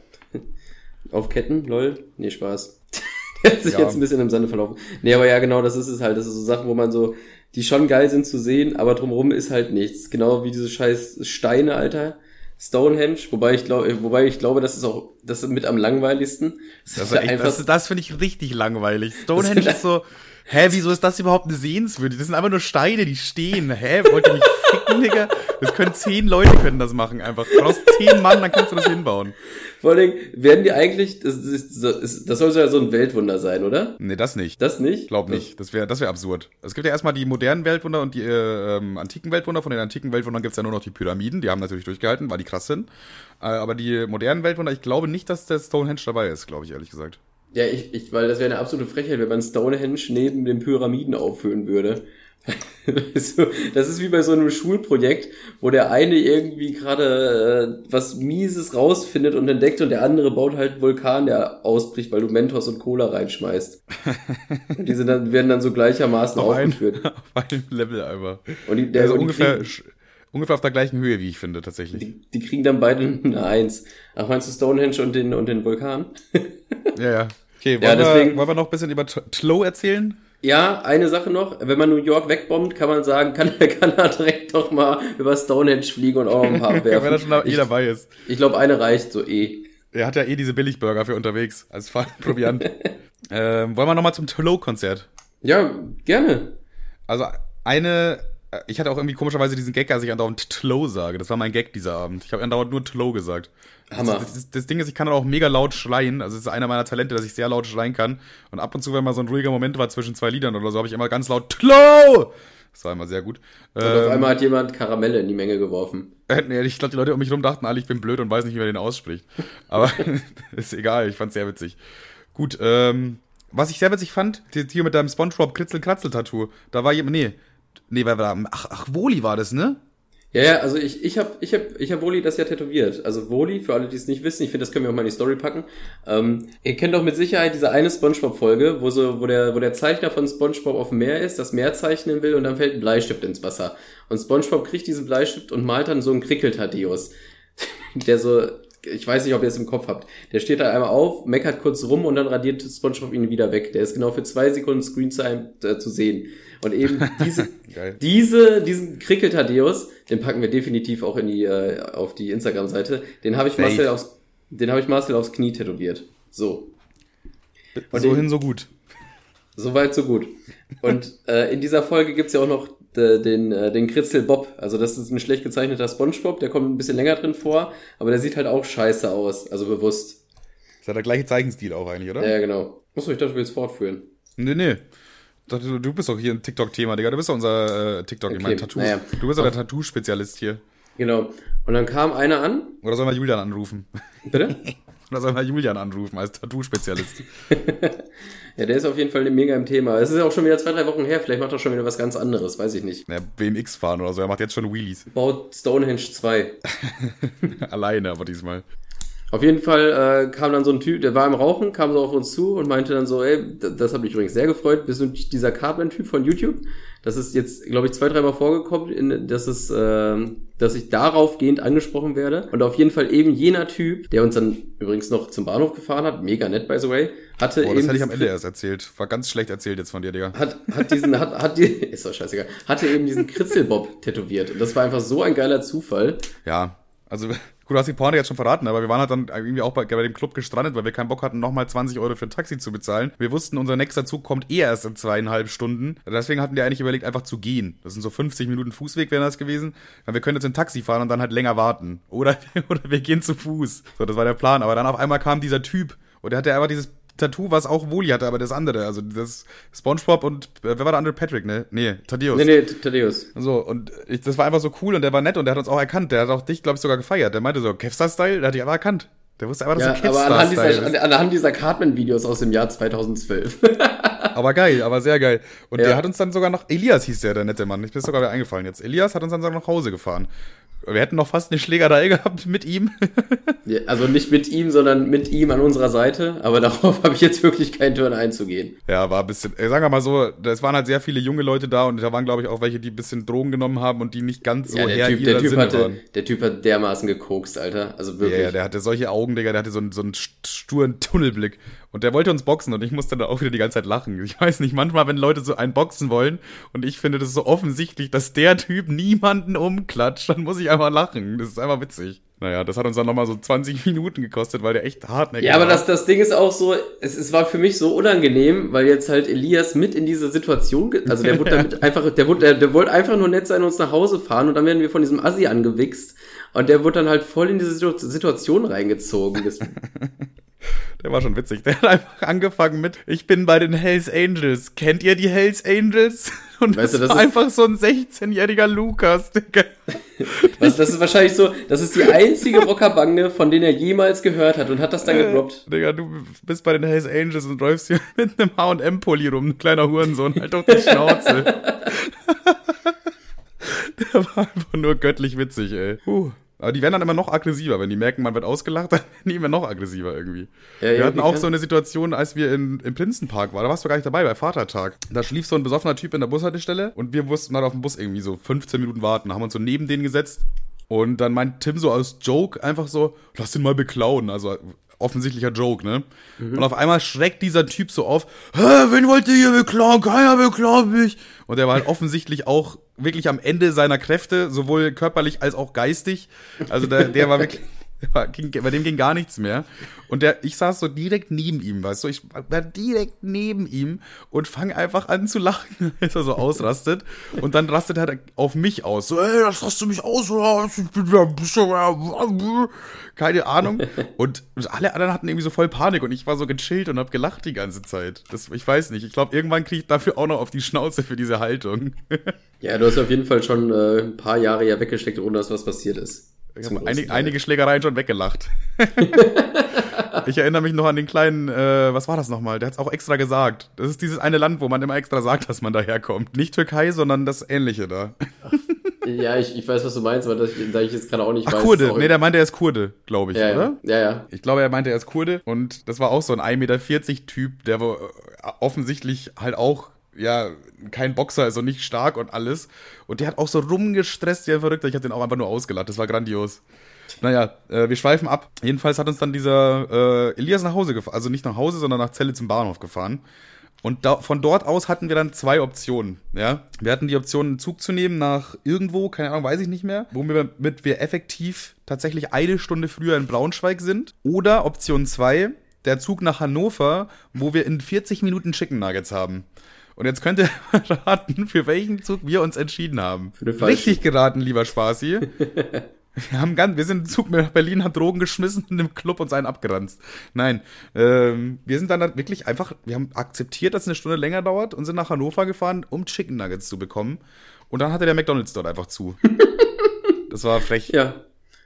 Auf Ketten, lol. Nee, Spaß. Der hat sich ja. jetzt ein bisschen im Sande verlaufen. Nee, aber ja, genau, das ist es halt. Das ist so Sachen, wo man so, die schon geil sind zu sehen, aber drumherum ist halt nichts. Genau wie diese scheiß Steine, Alter. Stonehenge, wobei ich glaube, wobei ich glaube, das ist auch das ist mit am langweiligsten. Das, das, echt, das, das finde ich richtig langweilig. Stonehenge ist so, hä, wieso ist das überhaupt eine Sehenswürdig? Das sind einfach nur Steine, die stehen. Hä, wollt ihr mich ficken, Digga? Das können zehn Leute können das machen einfach. Du brauchst zehn Mann, dann kannst du das hinbauen. Vor allem, werden die eigentlich, das, ist, das soll ja so ein Weltwunder sein, oder? Nee, das nicht. Das nicht? Glaub nicht. Das wäre das wäre absurd. Es gibt ja erstmal die modernen Weltwunder und die äh, ähm, antiken Weltwunder. Von den antiken Weltwundern gibt's ja nur noch die Pyramiden. Die haben natürlich durchgehalten, weil die krass sind. Äh, aber die modernen Weltwunder, ich glaube nicht, dass der Stonehenge dabei ist, glaube ich, ehrlich gesagt. Ja, ich, ich weil das wäre eine absolute Frechheit, wenn man Stonehenge neben den Pyramiden aufführen würde. das ist wie bei so einem Schulprojekt, wo der eine irgendwie gerade äh, was Mieses rausfindet und entdeckt und der andere baut halt einen Vulkan, der ausbricht, weil du Mentos und Cola reinschmeißt. und diese dann, werden dann so gleichermaßen auf aufgeführt. Ein, auf einem Level einfach. Und die, der, also ungefähr, kriegen, ungefähr auf der gleichen Höhe, wie ich finde, tatsächlich. Die, die kriegen dann beide eine Eins. Ach, meinst du Stonehenge und den, und den Vulkan? ja, ja. Okay, wollen, ja, deswegen, wir, wollen wir noch ein bisschen über Tlo erzählen? Ja, eine Sache noch. Wenn man New York wegbombt, kann man sagen, kann, kann er direkt doch mal über Stonehenge fliegen und auch noch ein paar werfen. Wenn er schon eh dabei ist. Ich glaube, eine reicht so eh. Er hat ja eh diese Billigburger für unterwegs als Proviant. ähm, wollen wir nochmal zum Tlo-Konzert? Ja, gerne. Also eine, ich hatte auch irgendwie komischerweise diesen Gag, als ich andauernd Tlo sage. Das war mein Gag dieser Abend. Ich habe andauernd nur Tlo gesagt. Hammer. Das, das, das, Ding ist, ich kann auch mega laut schreien. Also es ist einer meiner Talente, dass ich sehr laut schreien kann. Und ab und zu, wenn mal so ein ruhiger Moment war zwischen zwei Liedern oder so, habe ich immer ganz laut Tlo! Das war immer sehr gut. Und ähm, auf einmal hat jemand Karamelle in die Menge geworfen. Äh, nee, ich glaube, die Leute um mich rum dachten alle, ich bin blöd und weiß nicht, wie man den ausspricht. Aber ist egal, ich fand's sehr witzig. Gut, ähm, was ich sehr witzig fand, hier mit deinem Spongebob Kritzel-Kratzel-Tattoo, da war jemand, nee, nee, war da? Ach, ach, Woli war das, ne? Ja, ja, also ich, ich habe ich hab, ich hab Woli das ja tätowiert. Also Woli, für alle, die es nicht wissen, ich finde, das können wir auch mal in die Story packen. Ähm, ihr kennt doch mit Sicherheit diese eine Spongebob-Folge, wo so, wo der, wo der Zeichner von Spongebob auf dem Meer ist, das Meer zeichnen will und dann fällt ein Bleistift ins Wasser. Und Spongebob kriegt diesen Bleistift und malt dann so einen Krickeltadeus. der so, ich weiß nicht, ob ihr es im Kopf habt. Der steht da einmal auf, meckert kurz rum und dann radiert Spongebob ihn wieder weg. Der ist genau für zwei Sekunden Screentime äh, zu sehen. Und eben diese, diese, diesen Krickeltadeus, den packen wir definitiv auch in die, äh, auf die Instagram-Seite. Den habe ich Safe. Marcel aufs, den habe ich Marcel aufs Knie tätowiert. So. Und so hin, so gut. So weit, so gut. Und äh, in dieser Folge gibt's ja auch noch den, äh, den Kritzel Bob. Also das ist ein schlecht gezeichneter Spongebob, der kommt ein bisschen länger drin vor, aber der sieht halt auch scheiße aus, also bewusst. Ist ja der gleiche Zeichenstil auch eigentlich, oder? Ja, genau. Muss ich dachte, du willst fortführen. Nee, nee. Du, du bist doch hier ein TikTok-Thema, Digga. Du bist doch unser äh, TikTok, okay. ich meine Tattoo. Naja. Du bist doch der Tattoo-Spezialist hier. Genau. Und dann kam einer an. Oder soll man Julian anrufen? Bitte? Oder soll man Julian anrufen als Tattoo-Spezialist? ja, der ist auf jeden Fall mega im Thema. Es ist ja auch schon wieder zwei, drei Wochen her. Vielleicht macht er schon wieder was ganz anderes, weiß ich nicht. Ja, BMX fahren oder so. Er macht jetzt schon Wheelies. Baut Stonehenge 2. Alleine, aber diesmal. Auf jeden Fall äh, kam dann so ein Typ, der war im Rauchen, kam so auf uns zu und meinte dann so, ey, das, das hat mich übrigens sehr gefreut, bist du dieser Cartman-Typ von YouTube? Das ist jetzt, glaube ich, zwei, dreimal vorgekommen, in, dass es, äh, dass ich darauf gehend angesprochen werde. Und auf jeden Fall eben jener Typ, der uns dann übrigens noch zum Bahnhof gefahren hat, mega nett, by the way, hatte Boah, eben. Das hätte ich am Ende erst erzählt. War ganz schlecht erzählt jetzt von dir, Digga. Hat, hat diesen, hat, hat die, ist doch scheißegal, hatte eben diesen Kritzelbob tätowiert. Und das war einfach so ein geiler Zufall. Ja, also Gut, du hast die Pointe jetzt schon verraten, aber wir waren halt dann irgendwie auch bei, bei dem Club gestrandet, weil wir keinen Bock hatten, nochmal 20 Euro für ein Taxi zu bezahlen. Wir wussten, unser nächster Zug kommt eh erst in zweieinhalb Stunden. Deswegen hatten wir eigentlich überlegt, einfach zu gehen. Das sind so 50 Minuten Fußweg, wäre das gewesen. Wir können jetzt in Taxi fahren und dann halt länger warten. Oder, oder wir gehen zu Fuß. So, das war der Plan. Aber dann auf einmal kam dieser Typ und der hatte einfach dieses Tattoo, was auch Woli hatte, aber das andere, also das SpongeBob und äh, wer war der andere? Patrick, ne? Nee, Thaddeus. Nee, nee, Thaddeus. So, und ich, das war einfach so cool und der war nett und der hat uns auch erkannt. Der hat auch dich, glaube ich, sogar gefeiert. Der meinte so, Kevstar-Style, der hat dich aber erkannt. Der wusste einfach, dass ja, er aber anhand dieser, anhand dieser Cartman-Videos aus dem Jahr 2012. aber geil, aber sehr geil. Und ja. der hat uns dann sogar noch, Elias hieß der, der nette Mann. Ich bin sogar wieder eingefallen jetzt. Elias hat uns dann sogar nach Hause gefahren. Wir hätten noch fast eine Schlägerei gehabt mit ihm. ja, also nicht mit ihm, sondern mit ihm an unserer Seite. Aber darauf habe ich jetzt wirklich keinen Turn einzugehen. Ja, war ein bisschen, sagen wir mal so, es waren halt sehr viele junge Leute da und da waren, glaube ich, auch welche, die ein bisschen Drogen genommen haben und die nicht ganz so ja, der her typ, der typ Sinne hatte, waren. Der Typ hat dermaßen gekokst, Alter. Also wirklich. Ja, ja, der hatte solche Augen, Digga, der hatte so einen, so einen sturen Tunnelblick. Und der wollte uns boxen und ich musste da auch wieder die ganze Zeit lachen. Ich weiß nicht, manchmal, wenn Leute so einen boxen wollen und ich finde das so offensichtlich, dass der Typ niemanden umklatscht, dann muss ich einfach lachen. Das ist einfach witzig. Naja, das hat uns dann nochmal so 20 Minuten gekostet, weil der echt hartnäckig war. Ja, aber das, das Ding ist auch so, es, es war für mich so unangenehm, weil jetzt halt Elias mit in diese Situation, also der wurde damit einfach, der, wurde, der, der wollte einfach nur nett sein und uns nach Hause fahren und dann werden wir von diesem Assi angewichst und der wurde dann halt voll in diese Situation reingezogen. Der war schon witzig. Der hat einfach angefangen mit, ich bin bei den Hells Angels. Kennt ihr die Hells Angels? Und weißt das, du, das war einfach so ein 16-jähriger Lukas, Digga. Was, das ist wahrscheinlich so, das ist die einzige Rockerbande, von denen er jemals gehört hat und hat das dann gedroppt. Äh, Digga, du bist bei den Hells Angels und läufst hier mit einem H&M-Pulli rum, ein kleiner Hurensohn, halt auf die Schnauze. Der war einfach nur göttlich witzig, ey. Puh. Aber die werden dann immer noch aggressiver. Wenn die merken, man wird ausgelacht, dann werden die immer noch aggressiver irgendwie. Ja, wir ja, hatten auch so eine Situation, als wir in, im Prinzenpark waren. Da warst du gar nicht dabei, bei Vatertag. Da schlief so ein besoffener Typ in der Bushaltestelle und wir mussten halt auf dem Bus irgendwie so 15 Minuten warten. Da haben wir uns so neben den gesetzt. Und dann meint Tim so aus Joke einfach so, lass den mal beklauen. Also offensichtlicher Joke, ne? Mhm. Und auf einmal schreckt dieser Typ so auf, Hä, wen wollt ihr hier beklauen? Keiner beklaut mich. Und er war halt offensichtlich auch wirklich am Ende seiner Kräfte, sowohl körperlich als auch geistig. Also der, der war wirklich, bei dem ging gar nichts mehr. Und der, ich saß so direkt neben ihm, weißt du, ich war direkt neben ihm und fange einfach an zu lachen, als er so ausrastet. Und dann rastet er auf mich aus. So, ey, das rast du mich aus, keine Ahnung. Und alle anderen hatten irgendwie so voll Panik und ich war so gechillt und hab gelacht die ganze Zeit. Das, ich weiß nicht. Ich glaube, irgendwann kriege ich dafür auch noch auf die Schnauze für diese Haltung. ja, du hast auf jeden Fall schon äh, ein paar Jahre ja weggesteckt, ohne dass was passiert ist. Ich habe einig, einige Schlägereien schon weggelacht. ich erinnere mich noch an den kleinen, äh, was war das nochmal? Der hat es auch extra gesagt. Das ist dieses eine Land, wo man immer extra sagt, dass man daherkommt. Nicht Türkei, sondern das Ähnliche da. ja, ich, ich weiß, was du meinst, aber das, da ich jetzt gerade auch nicht Ach, weiß. Kurde. Nee, der meinte, er ist Kurde, glaube ich, ja, oder? Ja. ja, ja. Ich glaube, er meinte, er ist Kurde. Und das war auch so ein 1,40 Meter Typ, der äh, offensichtlich halt auch ja, kein Boxer und nicht stark und alles. Und der hat auch so rumgestresst, der Verrückter. Ich habe den auch einfach nur ausgelacht. Das war grandios. Naja, äh, wir schweifen ab. Jedenfalls hat uns dann dieser äh, Elias nach Hause gefahren. Also nicht nach Hause, sondern nach Celle zum Bahnhof gefahren. Und da, von dort aus hatten wir dann zwei Optionen. Ja, wir hatten die Option, einen Zug zu nehmen nach irgendwo, keine Ahnung, weiß ich nicht mehr, womit wir effektiv tatsächlich eine Stunde früher in Braunschweig sind. Oder Option zwei, der Zug nach Hannover, wo wir in 40 Minuten Chicken Nuggets haben. Und jetzt könnt ihr raten, für welchen Zug wir uns entschieden haben. Richtig geraten, lieber Spaßi. Wir, haben ganz, wir sind im Zug nach Berlin, haben Drogen geschmissen und im Club uns einen abgeranzt. Nein, ähm, wir sind dann wirklich einfach, wir haben akzeptiert, dass es eine Stunde länger dauert und sind nach Hannover gefahren, um Chicken Nuggets zu bekommen. Und dann hatte der McDonalds dort einfach zu. das war frech. Ja.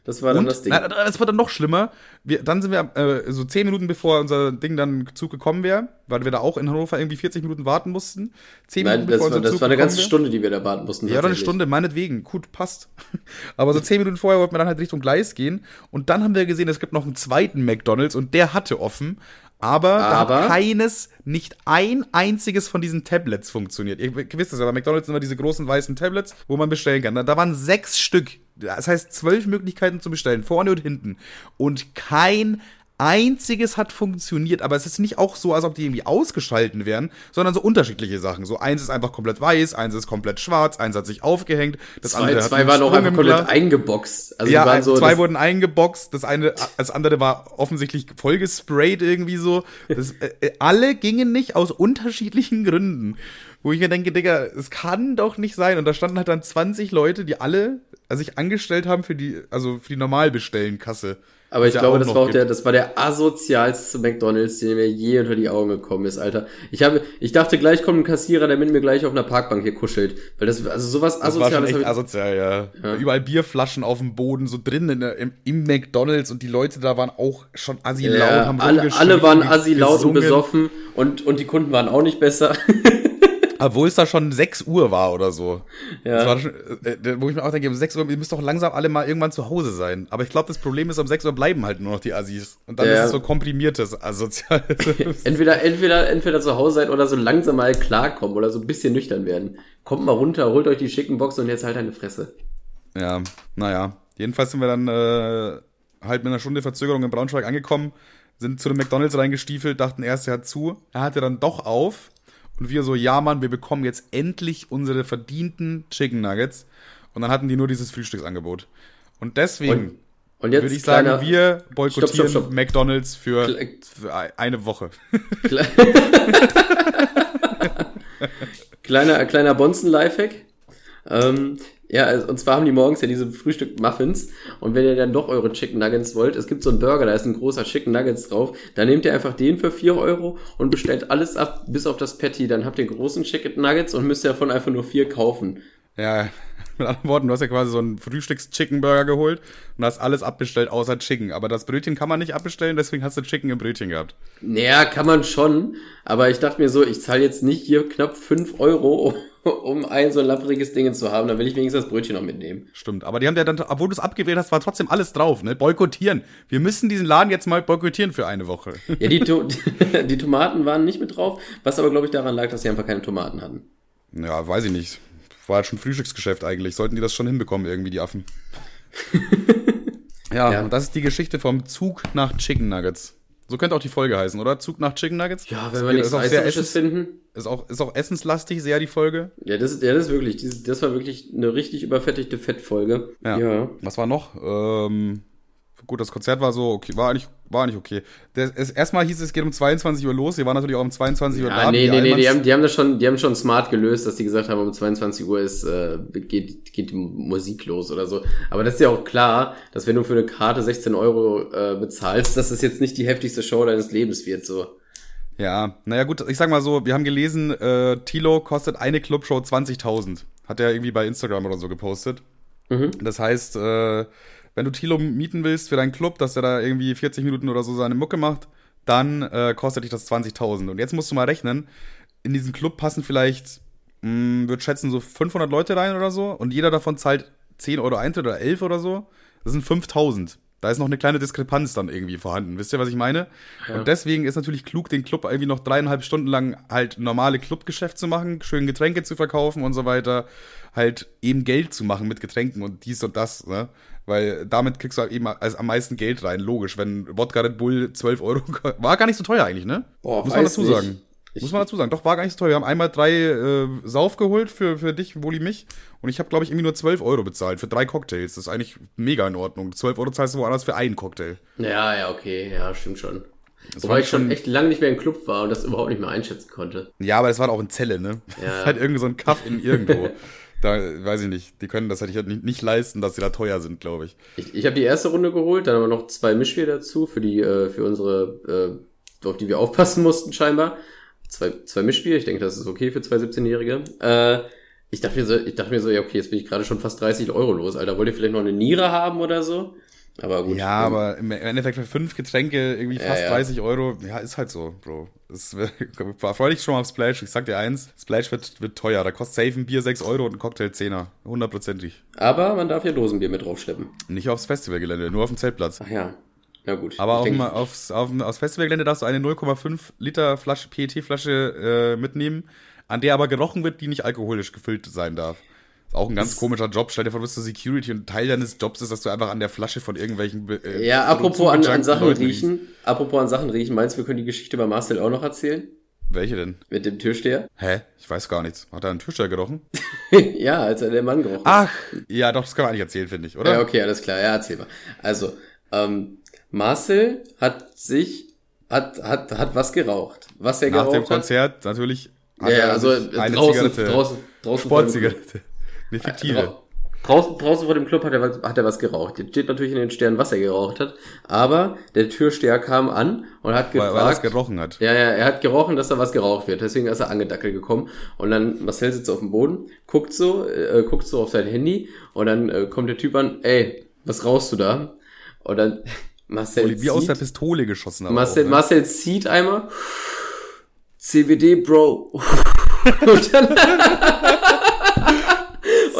Das war dann und, das Ding. Na, das war dann noch schlimmer. Wir, dann sind wir äh, so zehn Minuten bevor unser Ding dann Zug gekommen wäre, weil wir da auch in Hannover irgendwie 40 Minuten warten mussten. Zehn Nein, Minuten bevor war, unser Zug Das war eine ganze wär. Stunde, die wir da warten mussten. Ja, oder eine Stunde, meinetwegen. Gut, passt. Aber so zehn Minuten vorher wollten wir dann halt Richtung Gleis gehen. Und dann haben wir gesehen, es gibt noch einen zweiten McDonalds und der hatte offen. Aber, aber da hat keines, nicht ein einziges von diesen Tablets funktioniert. Ihr wisst es ja, bei McDonalds sind immer diese großen weißen Tablets, wo man bestellen kann. Da, da waren sechs Stück. Das heißt, zwölf Möglichkeiten zu bestellen, vorne und hinten. Und kein einziges hat funktioniert, aber es ist nicht auch so, als ob die irgendwie ausgeschalten wären, sondern so unterschiedliche Sachen. So eins ist einfach komplett weiß, eins ist komplett schwarz, eins hat sich aufgehängt, das zwei, andere zwei waren auch einfach komplett eingeboxt. Also ja, so, zwei wurden eingeboxt, das eine, das andere war offensichtlich vollgesprayt irgendwie so. Das, äh, äh, alle gingen nicht aus unterschiedlichen Gründen. Wo ich mir denke, Digga, es kann doch nicht sein. Und da standen halt dann 20 Leute, die alle also sich angestellt haben für die, also für die Normalbestellenkasse. Aber ich glaube, das war auch gibt. der, das war der asozialste McDonalds, der mir je unter die Augen gekommen ist, Alter. Ich habe, ich dachte gleich kommt ein Kassierer, der mit mir gleich auf einer Parkbank hier kuschelt, weil das, also sowas asoziales. Das war asozial, ja. ja. Überall Bierflaschen auf dem Boden, so drinnen in im, im, McDonalds und die Leute da waren auch schon assi laut, ja, haben alle, alle waren assi laut und besoffen und, und die Kunden waren auch nicht besser. Obwohl es da schon 6 Uhr war oder so. Ja. Schon, äh, wo ich mir auch denke, um 6 Uhr, ihr müsst doch langsam alle mal irgendwann zu Hause sein. Aber ich glaube, das Problem ist, um 6 Uhr bleiben halt nur noch die Assis. Und dann ja. ist es so komprimiertes asozial. entweder, entweder, entweder zu Hause sein oder so langsam mal klarkommen oder so ein bisschen nüchtern werden. Kommt mal runter, holt euch die schicken Box und jetzt halt eine Fresse. Ja, naja. Jedenfalls sind wir dann äh, halt mit einer Stunde Verzögerung in Braunschweig angekommen, sind zu dem McDonalds reingestiefelt, dachten erst, er hat zu. Er hatte dann doch auf. Und wir so, ja Mann, wir bekommen jetzt endlich unsere verdienten Chicken Nuggets. Und dann hatten die nur dieses Frühstücksangebot. Und deswegen und, und würde ich sagen, kleiner, wir boykottieren stopp, stopp, stopp. McDonalds für, für, eine Woche. kleiner kleiner Bonzen-Lifehack. Ähm, ja, also, und zwar haben die morgens ja diese Frühstück-Muffins. Und wenn ihr dann doch eure Chicken Nuggets wollt, es gibt so einen Burger, da ist ein großer Chicken Nuggets drauf. Dann nehmt ihr einfach den für 4 Euro und bestellt alles ab, bis auf das Patty. Dann habt ihr großen Chicken Nuggets und müsst davon einfach nur vier kaufen. Ja, mit anderen Worten, du hast ja quasi so einen Frühstücks-Chicken-Burger geholt und hast alles abbestellt außer Chicken. Aber das Brötchen kann man nicht abbestellen, deswegen hast du Chicken im Brötchen gehabt. Naja, kann man schon. Aber ich dachte mir so, ich zahle jetzt nicht hier knapp 5 Euro, um ein so ein lappriges Ding zu haben, dann will ich wenigstens das Brötchen noch mitnehmen. Stimmt, aber die haben ja dann, obwohl du es abgewählt hast, war trotzdem alles drauf, ne? Boykottieren. Wir müssen diesen Laden jetzt mal boykottieren für eine Woche. Ja, die, to die Tomaten waren nicht mit drauf, was aber, glaube ich, daran lag, dass sie einfach keine Tomaten hatten. Ja, weiß ich nicht. War halt schon Frühstücksgeschäft eigentlich. Sollten die das schon hinbekommen, irgendwie, die Affen. ja, ja, und das ist die Geschichte vom Zug nach Chicken Nuggets. So könnte auch die Folge heißen, oder? Zug nach Chicken Nuggets? Ja, wenn wir nichts Essenslasches finden. Ist auch, ist auch essenslastig, sehr die Folge. Ja, das ist, ja, das ist wirklich, das war wirklich eine richtig überfettigte Fettfolge. Ja. ja. Was war noch? Ähm, gut, das Konzert war so, okay, war eigentlich, war nicht okay. Das, es, erstmal hieß es, es geht um 22 Uhr los. Wir waren natürlich auch um 22 Uhr ja, da. Nee, nee, nee, die haben, die haben das schon, die haben schon smart gelöst, dass die gesagt haben, um 22 Uhr ist, äh, geht, geht die Musik los oder so. Aber das ist ja auch klar, dass wenn du für eine Karte 16 Euro äh, bezahlst, dass es jetzt nicht die heftigste Show deines Lebens wird, so. Ja, naja gut, ich sag mal so, wir haben gelesen, äh, Tilo kostet eine Clubshow 20.000. Hat er irgendwie bei Instagram oder so gepostet. Mhm. Das heißt, äh, wenn du Tilo mieten willst für deinen Club, dass er da irgendwie 40 Minuten oder so seine Mucke macht, dann äh, kostet dich das 20.000. Und jetzt musst du mal rechnen, in diesen Club passen vielleicht, mh, würde schätzen, so 500 Leute rein oder so und jeder davon zahlt 10 Euro Eintritt oder 11 oder so. Das sind 5000. Da ist noch eine kleine Diskrepanz dann irgendwie vorhanden. Wisst ihr, was ich meine? Ja. Und deswegen ist natürlich klug, den Club irgendwie noch dreieinhalb Stunden lang halt normale Clubgeschäft zu machen, schön Getränke zu verkaufen und so weiter. Halt eben Geld zu machen mit Getränken und dies und das, ne? Weil damit kriegst du halt eben also am meisten Geld rein, logisch. Wenn Wodka Red Bull 12 Euro war gar nicht so teuer eigentlich, ne? Boah, Muss man dazu nicht. sagen. Ich Muss man dazu sagen. Doch, war gar nicht so teuer. Wir haben einmal drei äh, Sauf geholt für, für dich, Woli, mich. Und ich habe, glaube ich, irgendwie nur 12 Euro bezahlt für drei Cocktails. Das ist eigentlich mega in Ordnung. 12 Euro zahlst du woanders für einen Cocktail. Ja, ja, okay. Ja, stimmt schon. Das Wobei ich schon echt lange nicht mehr im Club war und das überhaupt nicht mehr einschätzen konnte. Ja, aber es war auch in Zelle, ne? Ja. halt irgendwie so ein Kaff in irgendwo. da weiß ich nicht. Die können das halt nicht, nicht leisten, dass sie da teuer sind, glaube ich. Ich, ich habe die erste Runde geholt, dann haben wir noch zwei Mischbier dazu für die, äh, für unsere, äh, auf die wir aufpassen mussten scheinbar. Zwei, zwei Mischbier, ich denke, das ist okay für zwei 17-Jährige. Äh, ich dachte mir so, ich dachte mir so, ja, okay, jetzt bin ich gerade schon fast 30 Euro los, Alter. Wollt ihr vielleicht noch eine Niere haben oder so? Aber gut. Ja, aber im Endeffekt für fünf Getränke irgendwie fast ja, ja. 30 Euro, ja, ist halt so, Bro. Das freu dich schon mal auf Splash. Ich sag dir eins, Splash wird, wird teuer. Da kostet safe ein Bier 6 Euro und ein Cocktail 10er. Hundertprozentig. Aber man darf ja Dosenbier mit draufschleppen. Nicht aufs Festivalgelände, nur auf dem Zeltplatz. Ach ja. Ja gut. Aber auch mal aufs, auf, aufs Festivalgelände darfst du eine 0,5 Liter Flasche, PET-Flasche äh, mitnehmen, an der aber gerochen wird, die nicht alkoholisch gefüllt sein darf. Ist auch ein ganz komischer Job. Stell dir vor, du bist zur Security und Teil deines Jobs ist, dass du einfach an der Flasche von irgendwelchen. Äh, ja, apropos an, an Sachen Leuten riechen. Riechst. Apropos an Sachen riechen. Meinst du, wir können die Geschichte bei Marcel auch noch erzählen? Welche denn? Mit dem Türsteher? Hä? Ich weiß gar nichts. Hat er einen Türsteher gerochen? ja, als er den Mann gerochen hat. Ach, ja, doch, das kann man eigentlich erzählen, finde ich, oder? Ja, okay, alles klar. Ja, erzähl mal. Also, ähm, Marcel hat sich, hat, hat, hat was geraucht. Was er Nach geraucht dem Konzert hat, natürlich. Hat ja, also eine draußen, Zigarette. draußen, draußen. Sportzigarette. Eine fiktive. Dra draußen, draußen vor dem Club hat er, was, hat er was geraucht. Jetzt steht natürlich in den Sternen, was er geraucht hat. Aber der Türsteher kam an und hat gefragt. Weil, weil er was gerochen hat. Ja, ja, er hat gerochen, dass da was geraucht wird. Deswegen ist er angedackelt gekommen. Und dann Marcel sitzt auf dem Boden, guckt so, äh, guckt so auf sein Handy und dann äh, kommt der Typ an, ey, was rauchst du da? Und dann Marcel Oli, wie aus der Pistole geschossen. Marcel, auch, ne? Marcel zieht einmal. CBD, Bro. Und, dann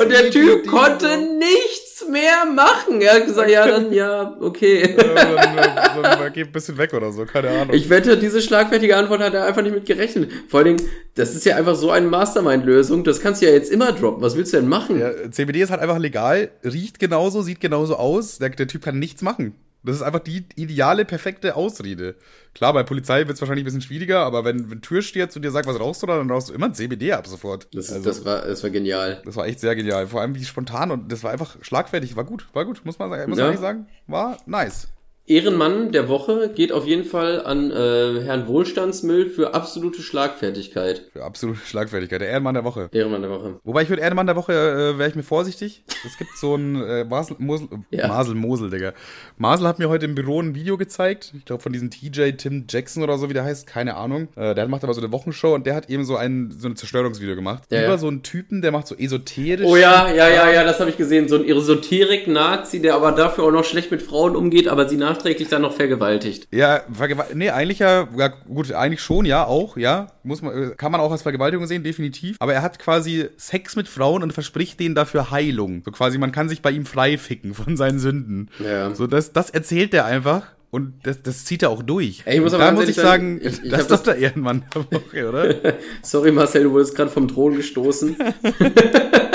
und der Typ konnte nichts mehr machen. Er hat gesagt, ja, dann, ja, okay. dann, dann, geht ein bisschen weg oder so, keine Ahnung. Ich wette, diese schlagfertige Antwort hat er einfach nicht mit gerechnet. Vor allen Dingen, das ist ja einfach so eine Mastermind-Lösung, das kannst du ja jetzt immer droppen. Was willst du denn machen? Ja, CBD ist halt einfach legal, riecht genauso, sieht genauso aus. Der, der Typ kann nichts machen. Das ist einfach die ideale, perfekte Ausrede. Klar, bei Polizei wird es wahrscheinlich ein bisschen schwieriger, aber wenn, wenn Tür steht und dir sagt, was rauchst du da, dann rauchst du immer ein CBD ab sofort. Das, also, das, war, das war genial. Das war echt sehr genial. Vor allem wie spontan und das war einfach schlagfertig. War gut, war gut, muss man, muss ja. man nicht sagen. War nice. Ehrenmann der Woche geht auf jeden Fall an äh, Herrn Wohlstandsmüll für absolute Schlagfertigkeit. Für absolute Schlagfertigkeit. Der Ehrenmann der Woche. Ehrenmann der Woche. Wobei ich würde Ehrenmann der Woche, äh, wäre ich mir vorsichtig. Es gibt so ein äh, Masel, Mosel, ja. Masel, Mosel, Digga. Masel hat mir heute im Büro ein Video gezeigt. Ich glaube von diesem TJ Tim Jackson oder so, wie der heißt. Keine Ahnung. Äh, der macht aber so eine Wochenshow und der hat eben so ein, so ein Zerstörungsvideo gemacht. Ja, Über ja. so einen Typen, der macht so esoterisch. Oh ja, ja, ja, ja, das habe ich gesehen. So ein Esoterik-Nazi, der aber dafür auch noch schlecht mit Frauen umgeht, aber sie nachträglich dann noch vergewaltigt. Ja, vergewaltigt. Nee, eigentlich ja, ja, gut, eigentlich schon, ja, auch, ja. Muss man, kann man auch als Vergewaltigung sehen, definitiv. Aber er hat quasi Sex mit Frauen und verspricht denen dafür Heilung. So quasi, man kann sich bei ihm frei ficken von seinen Sünden. Ja. So, das, das erzählt er einfach. Und das, das zieht er auch durch. Ey, ich muss aber da muss ich sagen, ich, ich das ist doch der Ehrenmann der Woche, oder? Sorry Marcel, du wurdest gerade vom Thron gestoßen.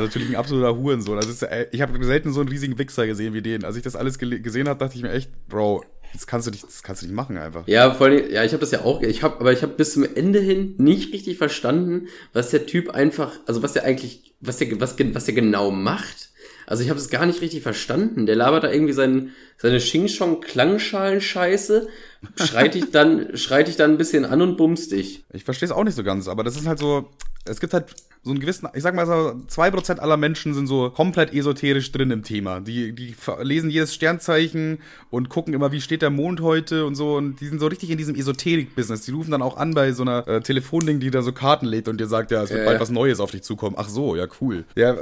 Also natürlich ein absoluter Hurensohn. Also ist, ich habe selten so einen riesigen Wichser gesehen wie den. Als ich das alles gesehen habe, dachte ich mir echt, Bro, das kannst du nicht, das kannst du nicht machen einfach. Ja, vor allem, ja, ich habe das ja auch, ich habe, aber ich habe bis zum Ende hin nicht richtig verstanden, was der Typ einfach, also was der eigentlich, was der, was, was der genau macht. Also ich habe es gar nicht richtig verstanden. Der labert da irgendwie sein, seine Xing-Shong-Klangschalen-Scheiße, schreit dich dann, schreit dich dann ein bisschen an und bumst dich. Ich verstehe es auch nicht so ganz, aber das ist halt so, es gibt halt so einen gewissen, ich sag mal so, zwei Prozent aller Menschen sind so komplett esoterisch drin im Thema. Die, die lesen jedes Sternzeichen und gucken immer, wie steht der Mond heute und so. Und die sind so richtig in diesem Esoterik-Business. Die rufen dann auch an bei so einer äh, Telefonding, die da so Karten lädt und dir sagt, ja, es wird ja, bald was Neues auf dich zukommen. Ach so, ja, cool. Ja,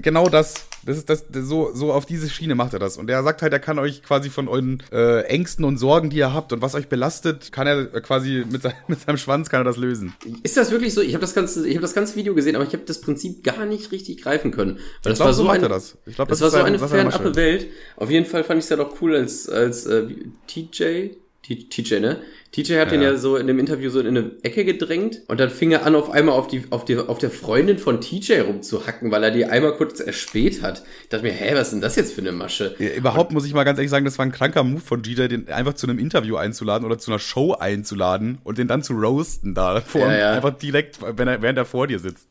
genau das. Das ist das, so, so auf diese Schiene macht er das. Und er sagt halt, er kann euch quasi von euren äh, Ängsten und Sorgen, die ihr habt und was euch belastet, kann er quasi mit, sein, mit seinem Schwanz kann er das lösen. Ist das wirklich so? Ich habe das ganze, ich habe das ganze Video gesehen, aber ich habe das Prinzip gar nicht richtig greifen können. Weil ich das glaub, war so, so eine, das. Ich glaub, das, das war so eine fernappe Welt. Auf jeden Fall fand ich es ja doch cool als, als äh, TJ, TJ, ne? TJ hat ja. den ja so in dem Interview so in eine Ecke gedrängt und dann fing er an, auf einmal auf die, auf die, auf der Freundin von TJ rumzuhacken, weil er die einmal kurz erspäht hat. Ich dachte mir, hä, was ist denn das jetzt für eine Masche? Ja, überhaupt und, muss ich mal ganz ehrlich sagen, das war ein kranker Move von TJ, den einfach zu einem Interview einzuladen oder zu einer Show einzuladen und den dann zu roasten da vor, ja, ja. einfach direkt, wenn er, während er vor dir sitzt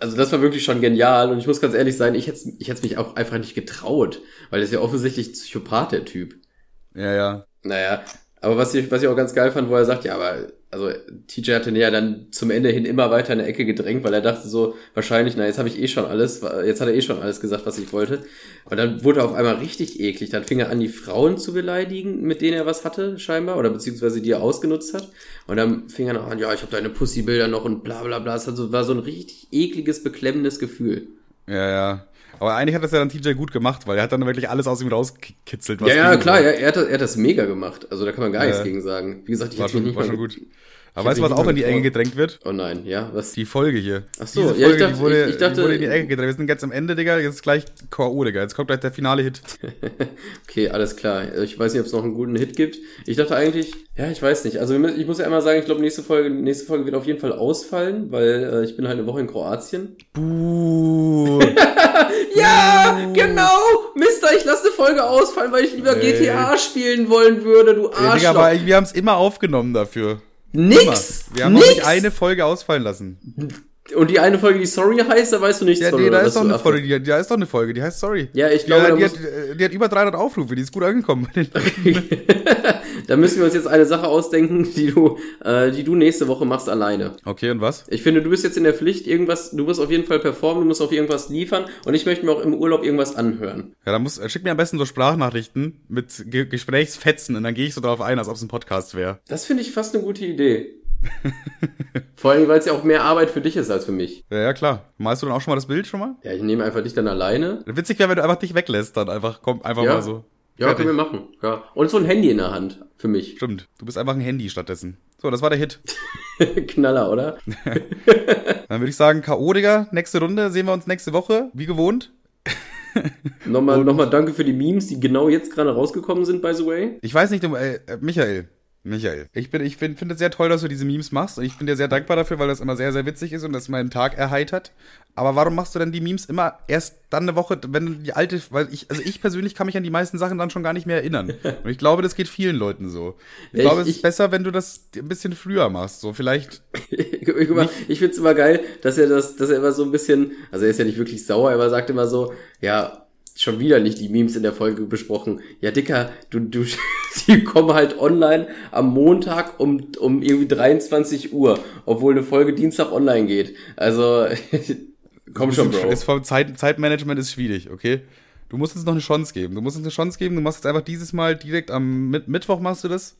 also das war wirklich schon genial und ich muss ganz ehrlich sein, ich hätte ich hätte mich auch einfach nicht getraut, weil das ist ja offensichtlich Psychopath der Typ. Ja, ja. Naja, aber was ich, was ich auch ganz geil fand, wo er sagt, ja, aber also TJ hatte ja dann zum Ende hin immer weiter in der Ecke gedrängt, weil er dachte so, wahrscheinlich, na, jetzt habe ich eh schon alles, jetzt hat er eh schon alles gesagt, was ich wollte. Und dann wurde er auf einmal richtig eklig. Dann fing er an, die Frauen zu beleidigen, mit denen er was hatte, scheinbar, oder beziehungsweise die er ausgenutzt hat. Und dann fing er noch an, ja, ich habe deine Pussybilder noch und bla bla bla. Es war so ein richtig ekliges, beklemmendes Gefühl. Ja, ja. Aber eigentlich hat das ja dann TJ gut gemacht, weil er hat dann wirklich alles aus ihm rauskitzelt. Was ja, ja, klar, er, er, hat, er hat das mega gemacht. Also da kann man gar ja. nichts gegen sagen. Wie gesagt, ich war schon, nicht war schon gut. Aber weißt du, was auch in die Enge gedrängt wird? Oh nein, ja, was? Die Folge hier. Ach so, Diese Folge, ja, ich dachte, die wurde, ich, ich dachte, die wurde in die Ecke gedrängt. Wir sind jetzt am Ende, Digga. Jetzt ist gleich K.O., Digga. Jetzt kommt gleich der finale Hit. okay, alles klar. Ich weiß nicht, ob es noch einen guten Hit gibt. Ich dachte eigentlich, ja, ich weiß nicht. Also ich muss ja einmal sagen, ich glaube, nächste Folge, nächste Folge wird auf jeden Fall ausfallen, weil äh, ich bin halt eine Woche in Kroatien. Buh. ja, Buh. genau. Mister, ich lasse eine Folge ausfallen, weil ich lieber Ey. GTA spielen wollen würde, du Arschloch. Ja, Digga, aber wir haben es immer aufgenommen dafür. Nix! Wir haben nix. nicht eine Folge ausfallen lassen. Und die eine Folge, die Sorry heißt, da weißt du nichts ja, von. Nee, da ist doch eine Folge, die, da ist doch eine Folge, die heißt Sorry. Ja, ich glaube, die, die, hat, die hat über 300 Aufrufe, die ist gut angekommen. da müssen wir uns jetzt eine Sache ausdenken, die du, äh, die du nächste Woche machst alleine. Okay, und was? Ich finde, du bist jetzt in der Pflicht, irgendwas, du musst auf jeden Fall performen, du musst auf irgendwas liefern und ich möchte mir auch im Urlaub irgendwas anhören. Ja, dann muss, äh, schick mir am besten so Sprachnachrichten mit Ge Gesprächsfetzen und dann gehe ich so darauf ein, als ob es ein Podcast wäre. Das finde ich fast eine gute Idee. Vor allem, weil es ja auch mehr Arbeit für dich ist als für mich. Ja, ja, klar. Malst du dann auch schon mal das Bild schon mal? Ja, ich nehme einfach dich dann alleine. Witzig wäre, wenn du einfach dich weglässt, dann einfach, komm, einfach ja. mal so. Ja, Fertig. können wir machen. Ja. Und so ein Handy in der Hand für mich. Stimmt. Du bist einfach ein Handy stattdessen. So, das war der Hit. Knaller, oder? Dann würde ich sagen, K.O. Digga, nächste Runde sehen wir uns nächste Woche, wie gewohnt. nochmal, nochmal danke für die Memes, die genau jetzt gerade rausgekommen sind, by the way. Ich weiß nicht, äh, Michael, Michael, ich bin, ich finde es sehr toll, dass du diese Memes machst und ich bin dir sehr dankbar dafür, weil das immer sehr, sehr witzig ist und das meinen Tag erheitert. Aber warum machst du denn die Memes immer erst dann eine Woche, wenn du die alte, weil ich, also ich persönlich kann mich an die meisten Sachen dann schon gar nicht mehr erinnern. Und ich glaube, das geht vielen Leuten so. Ich ja, glaube, ich, es ist besser, wenn du das ein bisschen früher machst. So, vielleicht. Guck mal, ich find's immer geil, dass er das, dass er immer so ein bisschen, also er ist ja nicht wirklich sauer, aber er sagt immer so, ja, schon wieder nicht die Memes in der Folge besprochen. Ja, Dicker, du, du, die kommen halt online am Montag um, um irgendwie 23 Uhr, obwohl eine Folge Dienstag online geht. Also, komm schon, Bro. Ist vom Zeit, Zeitmanagement ist schwierig, okay? Du musst uns noch eine Chance geben. Du musst uns eine Chance geben. Du machst jetzt einfach dieses Mal direkt am Mit Mittwoch machst du das.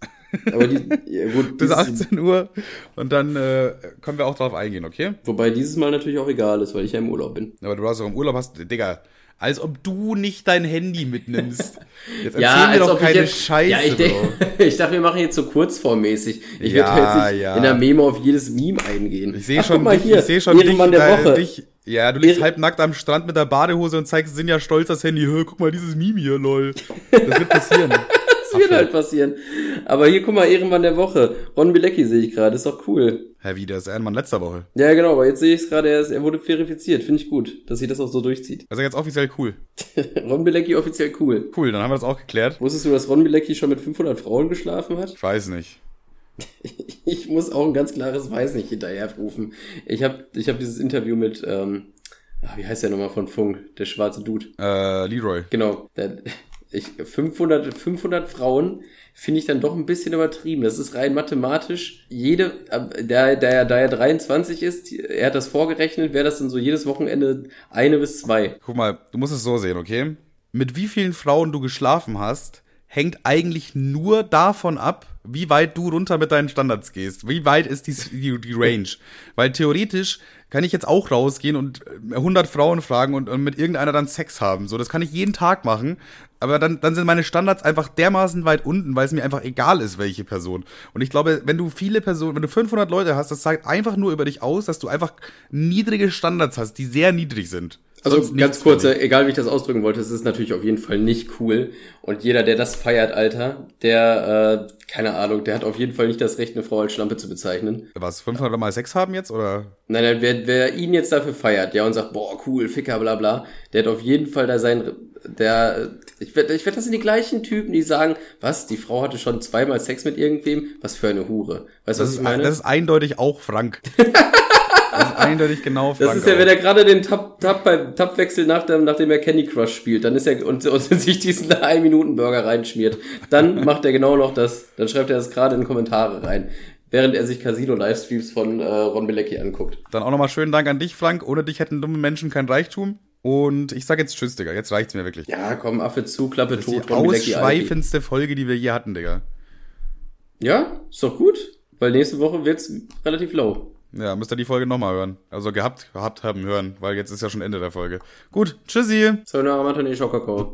Aber die, ja, gut, bis 18 Uhr und dann äh, können wir auch drauf eingehen, okay? Wobei dieses Mal natürlich auch egal ist, weil ich ja im Urlaub bin. Aber du hast auch im Urlaub hast, Digga, als ob du nicht dein Handy mitnimmst. Jetzt erzähl ja, mir doch keine jetzt, Scheiße. Ja, ich, denk, ich dachte, wir machen jetzt so kurzformmäßig. Ich ja, werde jetzt nicht ja. in der Memo auf jedes Meme eingehen. Ich sehe schon, mal hier, ich sehe schon dich, der Woche. dich. Ja, du liegst halbnackt am Strand mit der Badehose und zeigst Sinja stolz das Handy. Hör, guck mal, dieses Meme hier, lol. Das wird passieren. das wird halt passieren. Aber hier, guck mal, Ehrenmann der Woche. Ron Bilecki sehe ich gerade, ist doch cool. Hä, wie, der ist Ehrenmann letzter Woche. Ja, genau, aber jetzt sehe ich es gerade, er, er wurde verifiziert. Finde ich gut, dass sie das auch so durchzieht. Also jetzt offiziell cool. Ron Bilecki offiziell cool. Cool, dann haben wir das auch geklärt. Wusstest du, dass Ron Bilecki schon mit 500 Frauen geschlafen hat? Ich weiß nicht. ich muss auch ein ganz klares Weiß nicht hinterherrufen. Ich habe ich hab dieses Interview mit, ähm, ah, wie heißt der nochmal von Funk, der schwarze Dude? Äh, Leroy. Genau. Der, ich, 500, 500 Frauen finde ich dann doch ein bisschen übertrieben. Das ist rein mathematisch. Jede, äh, da, da, er, da er 23 ist, er hat das vorgerechnet, wäre das dann so jedes Wochenende eine bis zwei. Guck mal, du musst es so sehen, okay? Mit wie vielen Frauen du geschlafen hast, hängt eigentlich nur davon ab, wie weit du runter mit deinen Standards gehst. Wie weit ist die, die, die Range? Weil theoretisch kann ich jetzt auch rausgehen und 100 Frauen fragen und, und, mit irgendeiner dann Sex haben. So, das kann ich jeden Tag machen. Aber dann, dann sind meine Standards einfach dermaßen weit unten, weil es mir einfach egal ist, welche Person. Und ich glaube, wenn du viele Personen, wenn du 500 Leute hast, das sagt einfach nur über dich aus, dass du einfach niedrige Standards hast, die sehr niedrig sind. Also ganz kurz, egal wie ich das ausdrücken wollte, es ist natürlich auf jeden Fall nicht cool. Und jeder, der das feiert, Alter, der, äh, keine Ahnung, der hat auf jeden Fall nicht das Recht, eine Frau als Schlampe zu bezeichnen. Was, 500 mal Sex haben jetzt, oder? Nein, nein, wer, wer ihn jetzt dafür feiert, ja, und sagt, boah, cool, Ficker, bla bla, der hat auf jeden Fall da sein, der, ich wette, ich wette, das sind die gleichen Typen, die sagen, was, die Frau hatte schon zweimal Sex mit irgendwem, was für eine Hure. Weißt du, was ich meine? Das ist eindeutig auch Frank. Eindeutig genau Frank Das ist ja, wenn er gerade den Tab, Tab Tabwechsel nach dem, nachdem er Candy Crush spielt, dann ist er und, und sich diesen 1-Minuten-Burger reinschmiert, dann macht er genau noch das. Dann schreibt er das gerade in Kommentare rein während er sich Casino-Livestreams von äh, Ron Bilecki anguckt. Dann auch nochmal schönen Dank an dich, Frank. Ohne dich hätten dumme Menschen kein Reichtum. Und ich sag jetzt Tschüss, Digga. Jetzt reicht's mir wirklich. Ja, komm, Affe zu, Klappe tot. Die ausschweifendste Folge, die wir je hatten, Digga. Ja, ist doch gut. Weil nächste Woche wird's relativ low. Ja, müsst ihr die Folge nochmal hören. Also gehabt, gehabt haben hören, weil jetzt ist ja schon Ende der Folge. Gut, tschüssi. So, na, Anthony Schokokau.